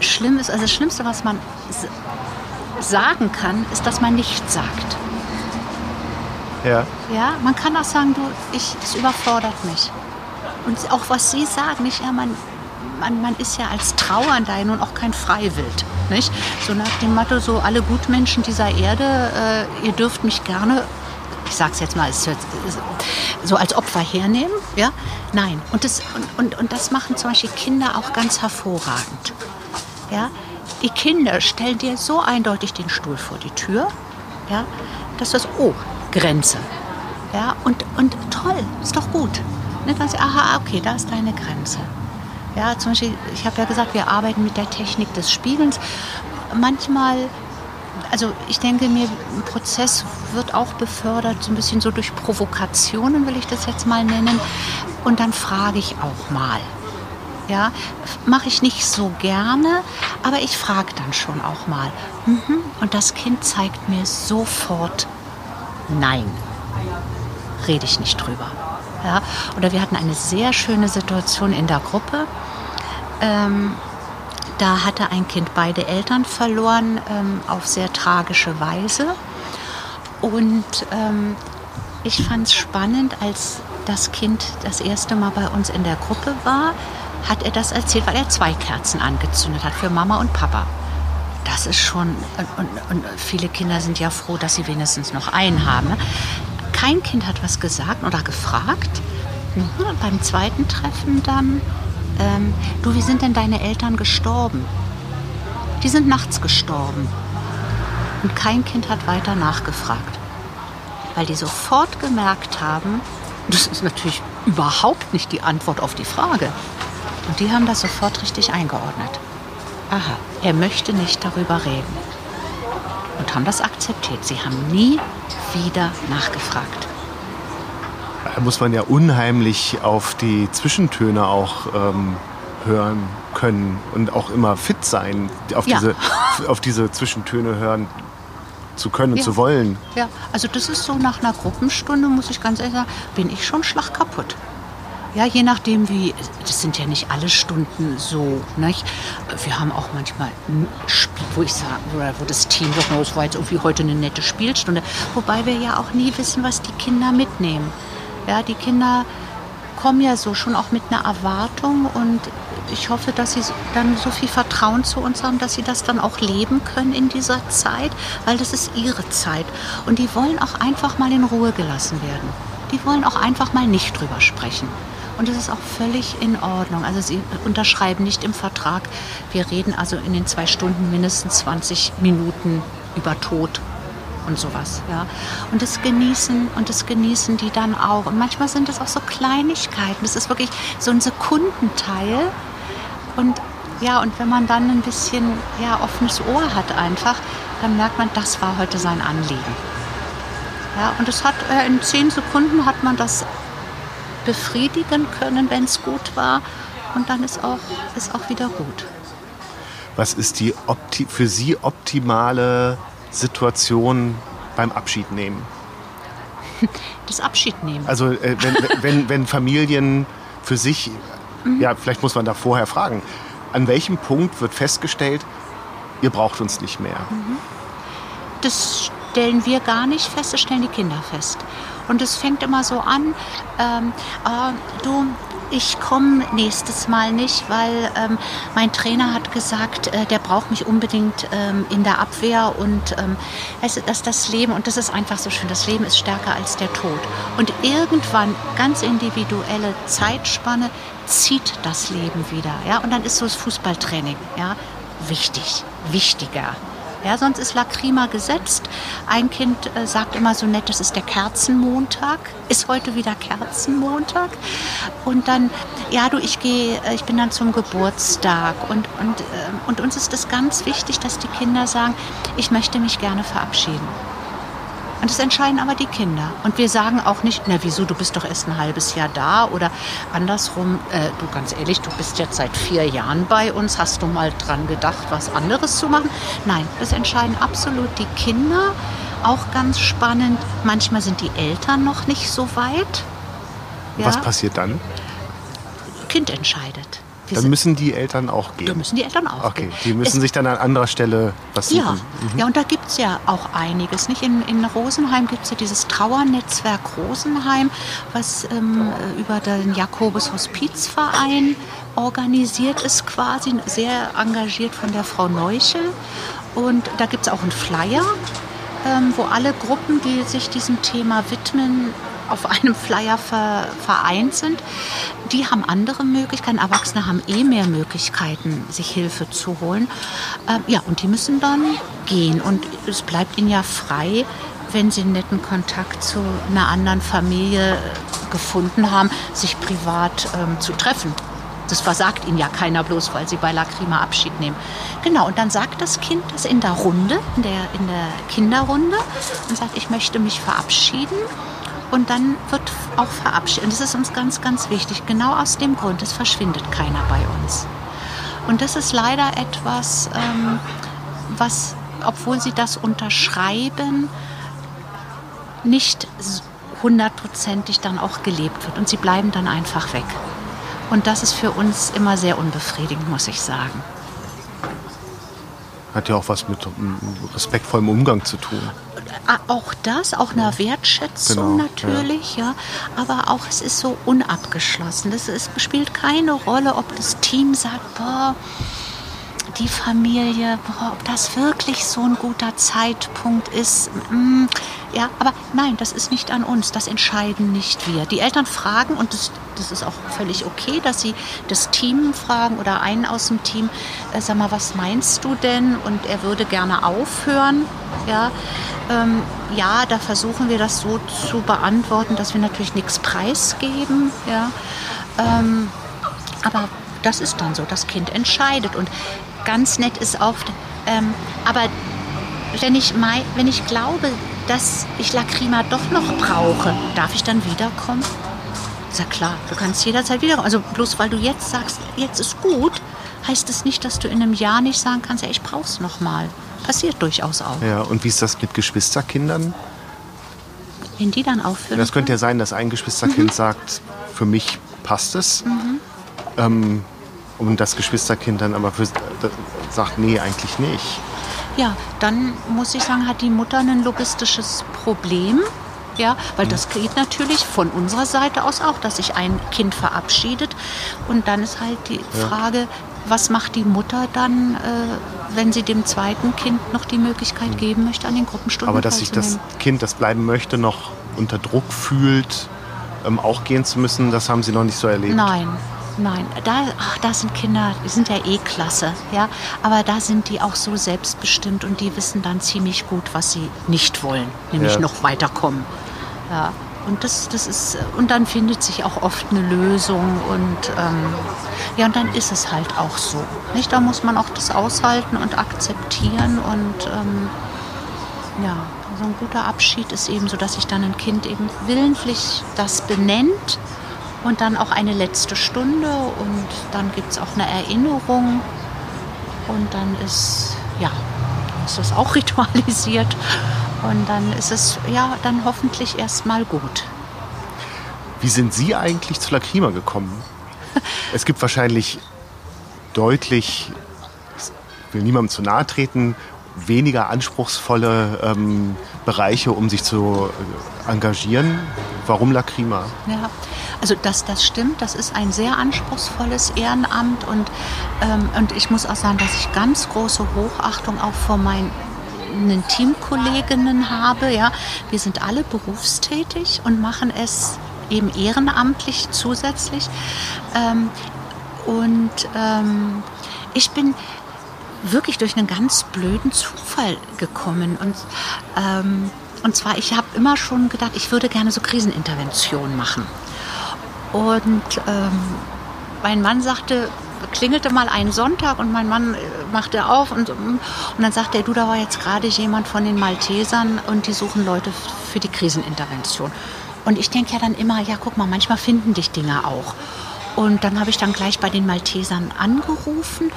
Schlimm ist, also das Schlimmste, was man sagen kann, ist, dass man nichts sagt. Ja. Ja, man kann auch sagen, du, ich, das überfordert mich. Und auch was Sie sagen, nicht, ja, man, man, man ist ja als Trauernder nun auch kein Freiwild. Nicht? So nach dem Motto, so alle Gutmenschen dieser Erde, äh, ihr dürft mich gerne, ich sag's jetzt mal, so als Opfer hernehmen. Ja? Nein. Und das, und, und, und das machen zum Beispiel Kinder auch ganz hervorragend. Ja? Die Kinder stellen dir so eindeutig den Stuhl vor die Tür, ja, dass das, oh, Grenze. Ja, und, und toll, ist doch gut. Ne, sie, aha, okay, da ist deine Grenze. Ja, zum Beispiel, ich habe ja gesagt, wir arbeiten mit der Technik des Spiegelns. Manchmal, also ich denke mir, ein Prozess wird auch befördert, so ein bisschen so durch Provokationen, will ich das jetzt mal nennen. Und dann frage ich auch mal. Ja, mache ich nicht so gerne, aber ich frage dann schon auch mal. Mhm. Und das Kind zeigt mir sofort Nein. Rede ich nicht drüber. Ja? Oder wir hatten eine sehr schöne Situation in der Gruppe. Ähm, da hatte ein Kind beide Eltern verloren ähm, auf sehr tragische Weise. Und ähm, ich fand es spannend, als das Kind das erste Mal bei uns in der Gruppe war, hat er das erzählt, weil er zwei Kerzen angezündet hat für Mama und Papa. Das ist schon, und, und, viele Kinder sind ja froh, dass sie wenigstens noch einen haben. Ne? Kein Kind hat was gesagt oder gefragt. Mhm, beim zweiten Treffen dann ähm, du, wie sind denn deine Eltern gestorben? Die sind nachts gestorben. Und kein Kind hat weiter nachgefragt, weil die sofort gemerkt haben, das ist natürlich überhaupt nicht die Antwort auf die Frage. Und die haben das sofort richtig eingeordnet. Aha, er möchte nicht darüber reden. Und haben das akzeptiert. Sie haben nie wieder nachgefragt. Da muss man ja unheimlich auf die Zwischentöne auch ähm, hören können und auch immer fit sein, auf, ja. diese, auf diese Zwischentöne hören zu können, ja. zu wollen. Ja, also das ist so nach einer Gruppenstunde, muss ich ganz ehrlich sagen, bin ich schon schlagkaputt. Ja, je nachdem wie, das sind ja nicht alle Stunden so, nicht? Wir haben auch manchmal ein Spiel, wo ich sage, wo das Team sagt, es war jetzt irgendwie heute eine nette Spielstunde. Wobei wir ja auch nie wissen, was die Kinder mitnehmen. Ja, die Kinder kommen ja so schon auch mit einer Erwartung und ich hoffe, dass sie dann so viel Vertrauen zu uns haben, dass sie das dann auch leben können in dieser Zeit, weil das ist ihre Zeit. Und die wollen auch einfach mal in Ruhe gelassen werden. Die wollen auch einfach mal nicht drüber sprechen. Und das ist auch völlig in Ordnung. Also Sie unterschreiben nicht im Vertrag, wir reden also in den zwei Stunden mindestens 20 Minuten über Tod und sowas. Ja. Und das genießen und das genießen die dann auch. Und manchmal sind es auch so Kleinigkeiten. Das ist wirklich so ein Sekundenteil. Und ja, und wenn man dann ein bisschen ja, offenes Ohr hat einfach, dann merkt man, das war heute sein Anliegen. Ja, und es hat äh, in zehn Sekunden hat man das befriedigen können, wenn es gut war. Und dann ist auch, ist auch wieder gut. Was ist die für Sie optimale Situation beim Abschied nehmen? Das Abschied nehmen. Also äh, wenn, wenn, wenn Familien für sich, mhm. ja, vielleicht muss man da vorher fragen, an welchem Punkt wird festgestellt, ihr braucht uns nicht mehr? Mhm. Das stellen wir gar nicht fest, das stellen die Kinder fest. Und es fängt immer so an, ähm, äh, du, ich komme nächstes Mal nicht, weil ähm, mein Trainer hat gesagt, äh, der braucht mich unbedingt ähm, in der Abwehr und ähm, es, das, das Leben, und das ist einfach so schön, das Leben ist stärker als der Tod. Und irgendwann, ganz individuelle Zeitspanne, zieht das Leben wieder. Ja? Und dann ist so das Fußballtraining ja? wichtig, wichtiger. Ja, sonst ist Lacrima gesetzt. Ein Kind äh, sagt immer so nett, das ist der Kerzenmontag. Ist heute wieder Kerzenmontag. Und dann, ja du, ich gehe, äh, ich bin dann zum Geburtstag. Und, und, äh, und uns ist es ganz wichtig, dass die Kinder sagen, ich möchte mich gerne verabschieden. Und das entscheiden aber die Kinder. Und wir sagen auch nicht, na wieso, du bist doch erst ein halbes Jahr da oder andersrum, äh, du ganz ehrlich, du bist jetzt seit vier Jahren bei uns, hast du mal dran gedacht, was anderes zu machen? Nein, das entscheiden absolut die Kinder. Auch ganz spannend, manchmal sind die Eltern noch nicht so weit. Ja? Was passiert dann? Kind entscheidet. Dann müssen die Eltern auch gehen. Dann müssen die Eltern auch okay. gehen. Die müssen es sich dann an anderer Stelle was suchen. Ja, mhm. ja und da gibt es ja auch einiges. Nicht? In, in Rosenheim gibt es ja dieses Trauernetzwerk Rosenheim, was ähm, über den Jakobus Hospizverein organisiert ist, quasi sehr engagiert von der Frau Neuchel. Und da gibt es auch einen Flyer, ähm, wo alle Gruppen, die sich diesem Thema widmen, auf einem Flyer vereint sind. Die haben andere Möglichkeiten. Erwachsene haben eh mehr Möglichkeiten, sich Hilfe zu holen. Ähm, ja, und die müssen dann gehen. Und es bleibt ihnen ja frei, wenn sie einen netten Kontakt zu einer anderen Familie gefunden haben, sich privat ähm, zu treffen. Das versagt ihnen ja keiner bloß, weil sie bei Lacrima Abschied nehmen. Genau, und dann sagt das Kind das in der Runde, in der, in der Kinderrunde und sagt, ich möchte mich verabschieden. Und dann wird auch verabschiedet. Und das ist uns ganz, ganz wichtig. Genau aus dem Grund, es verschwindet keiner bei uns. Und das ist leider etwas, ähm, was, obwohl sie das unterschreiben, nicht hundertprozentig dann auch gelebt wird. Und sie bleiben dann einfach weg. Und das ist für uns immer sehr unbefriedigend, muss ich sagen. Hat ja auch was mit respektvollem Umgang zu tun. Ah, auch das, auch eine Wertschätzung genau, natürlich, ja. ja. Aber auch es ist so unabgeschlossen. Das, es spielt keine Rolle, ob das Team sagt, boah, die Familie, ob das wirklich so ein guter Zeitpunkt ist. Mm, ja, aber nein, das ist nicht an uns. Das entscheiden nicht wir. Die Eltern fragen und das, das ist auch völlig okay, dass sie das Team fragen oder einen aus dem Team, äh, sag mal, was meinst du denn? Und er würde gerne aufhören. Ja, ähm, ja, da versuchen wir das so zu beantworten, dass wir natürlich nichts preisgeben. Ja, ähm, aber das ist dann so, das Kind entscheidet. Und ganz nett ist oft, ähm, aber wenn ich, mein, wenn ich glaube, dass ich Lacrima doch noch brauche, darf ich dann wiederkommen? Ist ja klar, du kannst jederzeit wiederkommen. Also bloß weil du jetzt sagst, jetzt ist gut, heißt es nicht, dass du in einem Jahr nicht sagen kannst, ja, ich brauch's noch mal. Passiert durchaus auch. Ja, und wie ist das mit Geschwisterkindern? Wenn die dann aufhören? Das könnte ja sein, dass ein Geschwisterkind mhm. sagt, für mich passt es. Mhm. Ähm, und das Geschwisterkind dann aber für, sagt, nee, eigentlich nicht. Ja, dann muss ich sagen, hat die Mutter ein logistisches Problem. Ja, weil das geht natürlich von unserer Seite aus auch, dass sich ein Kind verabschiedet. Und dann ist halt die ja. Frage, was macht die Mutter dann, äh, wenn sie dem zweiten Kind noch die Möglichkeit hm. geben möchte, an den Gruppenstunden Aber dass sich das Kind, das bleiben möchte, noch unter Druck fühlt, ähm, auch gehen zu müssen, das haben Sie noch nicht so erlebt? Nein, Nein, da, ach, da sind Kinder, die sind ja eh klasse, ja. Aber da sind die auch so selbstbestimmt und die wissen dann ziemlich gut, was sie nicht wollen, nämlich ja. noch weiterkommen. Ja. Und das, das ist, und dann findet sich auch oft eine Lösung und ähm, ja, und dann ist es halt auch so. Nicht? Da muss man auch das aushalten und akzeptieren und ähm, ja, so ein guter Abschied ist eben so, dass sich dann ein Kind eben willentlich das benennt und dann auch eine letzte Stunde und dann gibt es auch eine Erinnerung und dann ist, ja, ist das auch ritualisiert und dann ist es ja dann hoffentlich erstmal gut. Wie sind Sie eigentlich zu Lacrima gekommen? es gibt wahrscheinlich deutlich, ich will niemandem zu nahe treten, weniger anspruchsvolle ähm, Bereiche, um sich zu äh, engagieren. Warum Lacrima? Ja, also das, das stimmt, das ist ein sehr anspruchsvolles Ehrenamt und, ähm, und ich muss auch sagen, dass ich ganz große Hochachtung auch vor meinen Teamkolleginnen habe. Ja. Wir sind alle berufstätig und machen es eben ehrenamtlich zusätzlich. Ähm, und ähm, ich bin wirklich durch einen ganz blöden Zufall gekommen. Und, ähm, und zwar, ich habe immer schon gedacht, ich würde gerne so Krisenintervention machen. Und ähm, mein Mann sagte, klingelte mal einen Sonntag und mein Mann äh, machte auf und, und dann sagte er, du, da war jetzt gerade jemand von den Maltesern und die suchen Leute für die Krisenintervention. Und ich denke ja dann immer, ja guck mal, manchmal finden dich Dinge auch. Und dann habe ich dann gleich bei den Maltesern angerufen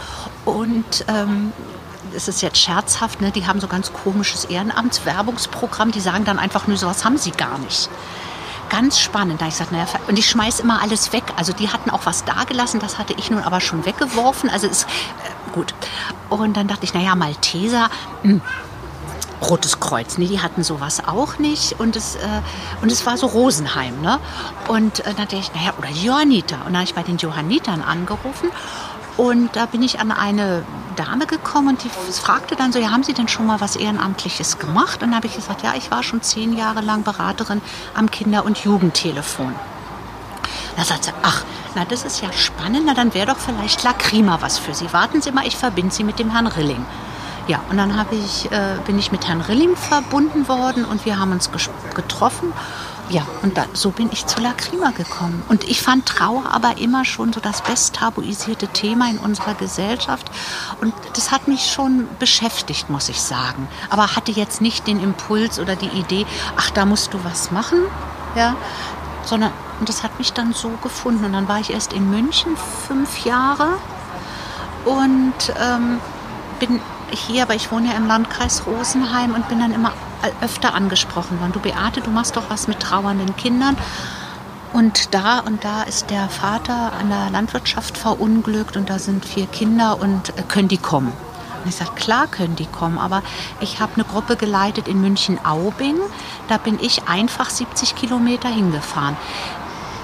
und ähm, es ist jetzt scherzhaft, ne? die haben so ganz komisches Ehrenamtswerbungsprogramm, die sagen dann einfach nur, sowas haben sie gar nicht ganz spannend. Da ich gesagt, naja, und ich schmeiße immer alles weg. Also die hatten auch was dagelassen, das hatte ich nun aber schon weggeworfen. Also ist äh, gut. Und dann dachte ich, naja, Malteser, mh, hm, Rotes Kreuz, nee, die hatten sowas auch nicht. Und es, äh, und es war so Rosenheim, ne? Und äh, dann dachte ich, naja, oder Johanniter. Und dann habe ich bei den Johannitern angerufen und da bin ich an eine Dame gekommen und die fragte dann so, ja, haben Sie denn schon mal was Ehrenamtliches gemacht? Und dann habe ich gesagt, ja, ich war schon zehn Jahre lang Beraterin am Kinder- und Jugendtelefon. Da sagt sie, ach, na, das ist ja spannend, na, dann wäre doch vielleicht Lacrima was für Sie. Warten Sie mal, ich verbinde Sie mit dem Herrn Rilling. Ja, und dann ich, äh, bin ich mit Herrn Rilling verbunden worden und wir haben uns getroffen ja, und da, so bin ich zu Lacrima gekommen. Und ich fand Trauer aber immer schon so das best tabuisierte Thema in unserer Gesellschaft. Und das hat mich schon beschäftigt, muss ich sagen. Aber hatte jetzt nicht den Impuls oder die Idee, ach, da musst du was machen. Ja, sondern und das hat mich dann so gefunden. Und dann war ich erst in München fünf Jahre und ähm, bin hier, aber ich wohne ja im Landkreis Rosenheim und bin dann immer öfter angesprochen worden. Du Beate, du machst doch was mit trauernden Kindern. Und da und da ist der Vater an der Landwirtschaft verunglückt und da sind vier Kinder und äh, können die kommen? Und ich sage, klar können die kommen, aber ich habe eine Gruppe geleitet in München-Aubing. Da bin ich einfach 70 Kilometer hingefahren.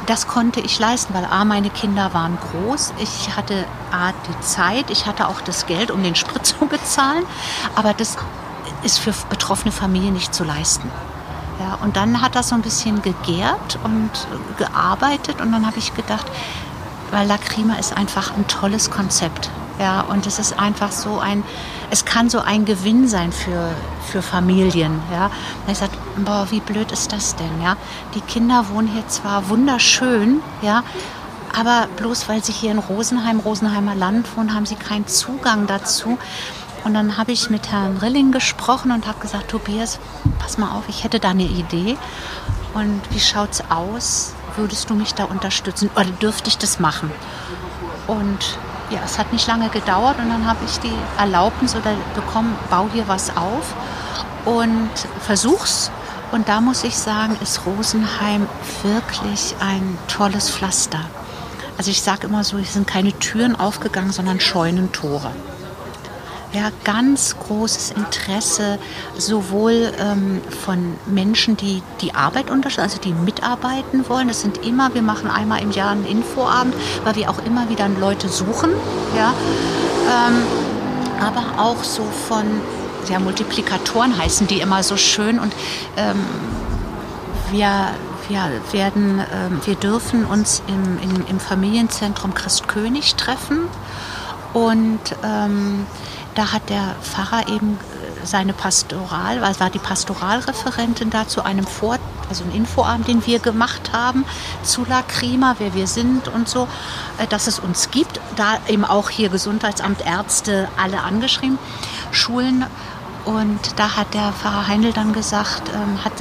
Das konnte ich leisten, weil A, meine Kinder waren groß. Ich hatte A, die Zeit, ich hatte auch das Geld, um den Sprit zu bezahlen. Aber das ist für betroffene Familien nicht zu leisten. Ja, und dann hat das so ein bisschen gegärt und gearbeitet und dann habe ich gedacht, weil Lacrima ist einfach ein tolles Konzept. Ja, und es ist einfach so ein, es kann so ein Gewinn sein für, für Familien. Ja. Und ich sagte, boah, wie blöd ist das denn? Ja. Die Kinder wohnen hier zwar wunderschön, ja, aber bloß weil sie hier in Rosenheim, Rosenheimer Land wohnen, haben sie keinen Zugang dazu Und dann habe ich mit Herrn Rilling gesprochen und habe gesagt, Tobias, pass mal auf, ich hätte da eine Idee. Und wie schaut es aus? Würdest du mich da unterstützen oder dürfte ich das machen? Und ja, es hat nicht lange gedauert und dann habe ich die Erlaubnis oder bekommen, bau hier was auf und versuch's. Und da muss ich sagen, ist Rosenheim wirklich ein tolles Pflaster. Also ich sage immer so, es sind keine Türen aufgegangen, sondern Scheunentore ja, ganz großes Interesse sowohl ähm, von Menschen, die die Arbeit unterstützen, also die mitarbeiten wollen. Das sind immer, wir machen einmal im Jahr einen Infoabend, weil wir auch immer wieder Leute suchen. Ja, ähm, aber auch so von ja, Multiplikatoren heißen die immer so schön und ähm, wir wir werden, ähm, wir dürfen uns im, im, im Familienzentrum Christkönig treffen und ähm, da hat der Pfarrer eben äh, seine Pastoral, was war die Pastoralreferentin da zu einem Vor also ein Infoabend, den wir gemacht haben zu La Crima, wer wir sind und so, äh, dass es uns gibt. Da eben auch hier Gesundheitsamt, Ärzte, alle angeschrieben, Schulen. Und da hat der Pfarrer Heindl dann gesagt, ähm, hat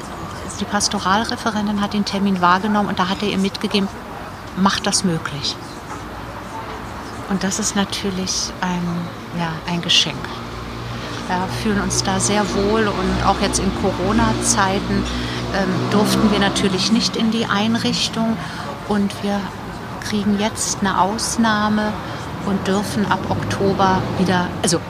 die Pastoralreferentin hat den Termin wahrgenommen und da hat er ihr mitgegeben, macht das möglich. Und das ist natürlich ein, ja, ein Geschenk. Wir fühlen uns da sehr wohl und auch jetzt in Corona-Zeiten ähm, durften wir natürlich nicht in die Einrichtung und wir kriegen jetzt eine Ausnahme und dürfen ab Oktober wieder, also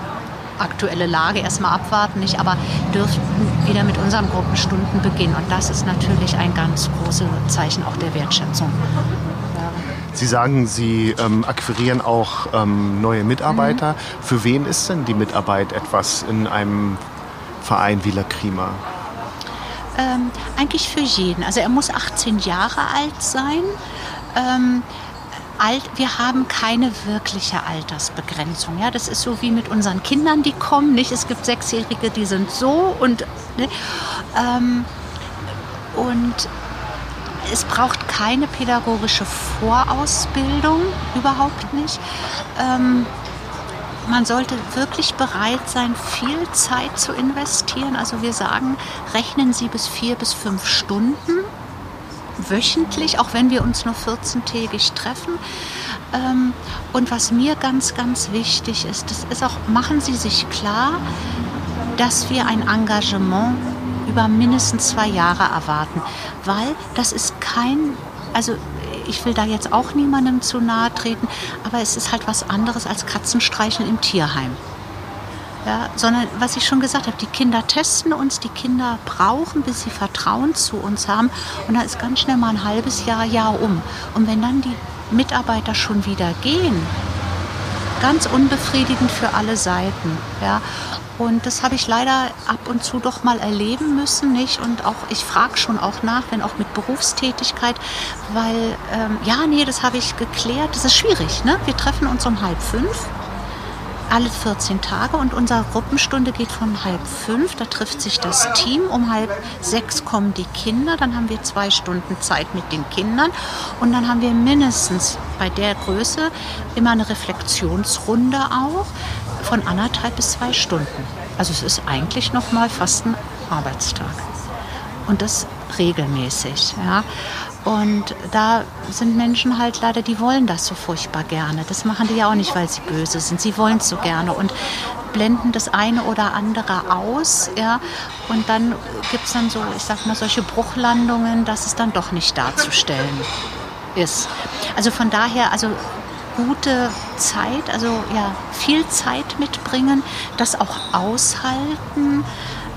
aktuelle Lage erstmal abwarten, nicht, aber dürften wieder mit unseren Gruppenstunden beginnen. Und das ist natürlich ein ganz großes Zeichen auch der Wertschätzung. Sie sagen, Sie ähm, akquirieren auch ähm, neue Mitarbeiter. Mhm. Für wen ist denn die Mitarbeit etwas in einem Verein wie La Crima? Ähm, eigentlich für jeden. Also er muss 18 Jahre alt sein. Ähm, alt, wir haben keine wirkliche Altersbegrenzung. Ja, das ist so wie mit unseren Kindern, die kommen. Nicht, es gibt Sechsjährige, die sind so und ne, ähm, und es braucht keine pädagogische Vorausbildung, überhaupt nicht. Ähm, man sollte wirklich bereit sein, viel Zeit zu investieren. Also wir sagen, rechnen Sie bis vier bis fünf Stunden wöchentlich, auch wenn wir uns nur 14-tägig treffen. Ähm, und was mir ganz, ganz wichtig ist, das ist auch, machen Sie sich klar, dass wir ein Engagement über mindestens zwei Jahre erwarten, weil das ist kein, also ich will da jetzt auch niemandem zu nahe treten, aber es ist halt was anderes als Katzenstreicheln im Tierheim. Ja, sondern was ich schon gesagt habe, die Kinder testen uns, die Kinder brauchen, bis sie Vertrauen zu uns haben und da ist ganz schnell mal ein halbes Jahr, Jahr um. Und wenn dann die Mitarbeiter schon wieder gehen, ganz unbefriedigend für alle Seiten. Ja. Und das habe ich leider ab und zu doch mal erleben müssen, nicht? Und auch ich frage schon auch nach, wenn auch mit Berufstätigkeit, weil ähm, ja, nee, das habe ich geklärt. Das ist schwierig, ne? Wir treffen uns um halb fünf alle 14 Tage und unsere Gruppenstunde geht von halb fünf. Da trifft sich das Team. Um halb sechs kommen die Kinder. Dann haben wir zwei Stunden Zeit mit den Kindern. Und dann haben wir mindestens bei der Größe immer eine Reflexionsrunde auch von anderthalb bis zwei Stunden. Also es ist eigentlich noch mal fast ein Arbeitstag. Und das regelmäßig. Ja. Und da sind Menschen halt leider, die wollen das so furchtbar gerne. Das machen die ja auch nicht, weil sie böse sind. Sie wollen es so gerne und blenden das eine oder andere aus. Ja. Und dann gibt es dann so, ich sag mal, solche Bruchlandungen, dass es dann doch nicht darzustellen ist. Also von daher, also gute Zeit, also ja, viel Zeit mitbringen, das auch aushalten,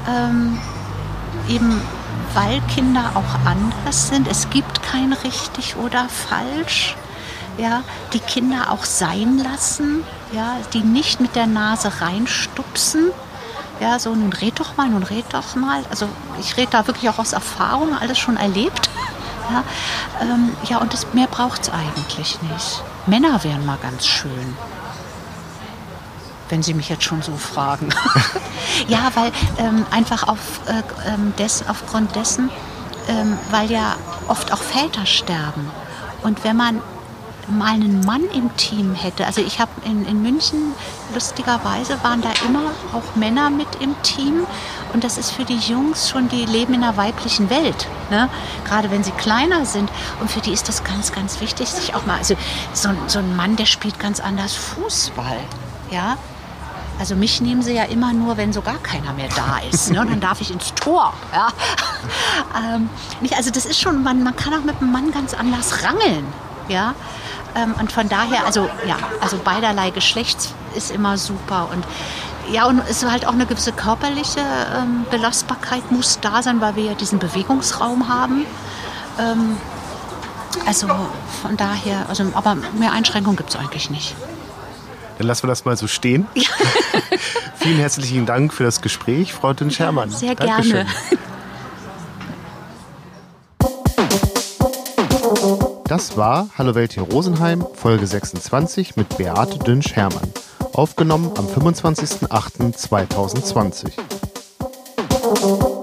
ähm, eben weil Kinder auch anders sind. Es gibt kein richtig oder falsch. Ja, die Kinder auch sein lassen, ja, die nicht mit der Nase reinstupsen. Ja, so nun red doch mal, nun red doch mal. Also ich rede da wirklich auch aus Erfahrung, alles schon erlebt. Ja, ähm, ja und das, mehr braucht es eigentlich nicht. Männer wären mal ganz schön wenn Sie mich jetzt schon so fragen. ja, weil ähm, einfach auf, äh, ähm, des, aufgrund dessen, ähm, weil ja oft auch Väter sterben. Und wenn man mal einen Mann im Team hätte. Also ich habe in, in München, lustigerweise waren da immer auch Männer mit im Team. Und das ist für die Jungs schon, die leben in einer weiblichen Welt. Ne? Gerade wenn sie kleiner sind. Und für die ist das ganz, ganz wichtig, sich auch mal, also so, so ein Mann, der spielt ganz anders Fußball. Ja, also mich nehmen sie ja immer nur, wenn so gar keiner mehr da ist. Ne? Und dann darf ich ins Tor. Ja? ähm, nicht, also das ist schon, man, man kann auch mit einem Mann ganz anders rangeln. Ja? Ähm, und von daher, also ja, also beiderlei Geschlechts ist immer super. Und ja, und es ist halt auch eine gewisse körperliche ähm, Belastbarkeit muss da sein, weil wir ja diesen Bewegungsraum haben. Ähm, also von daher, also, aber mehr Einschränkungen gibt es eigentlich nicht. Dann lassen wir das mal so stehen. Ja. Vielen herzlichen Dank für das Gespräch, Frau Dünn-Schermann. Sehr Dankeschön. gerne. Das war Hallo Welt hier Rosenheim, Folge 26 mit Beate Dünsch-Hermann. Aufgenommen am 25.08.2020.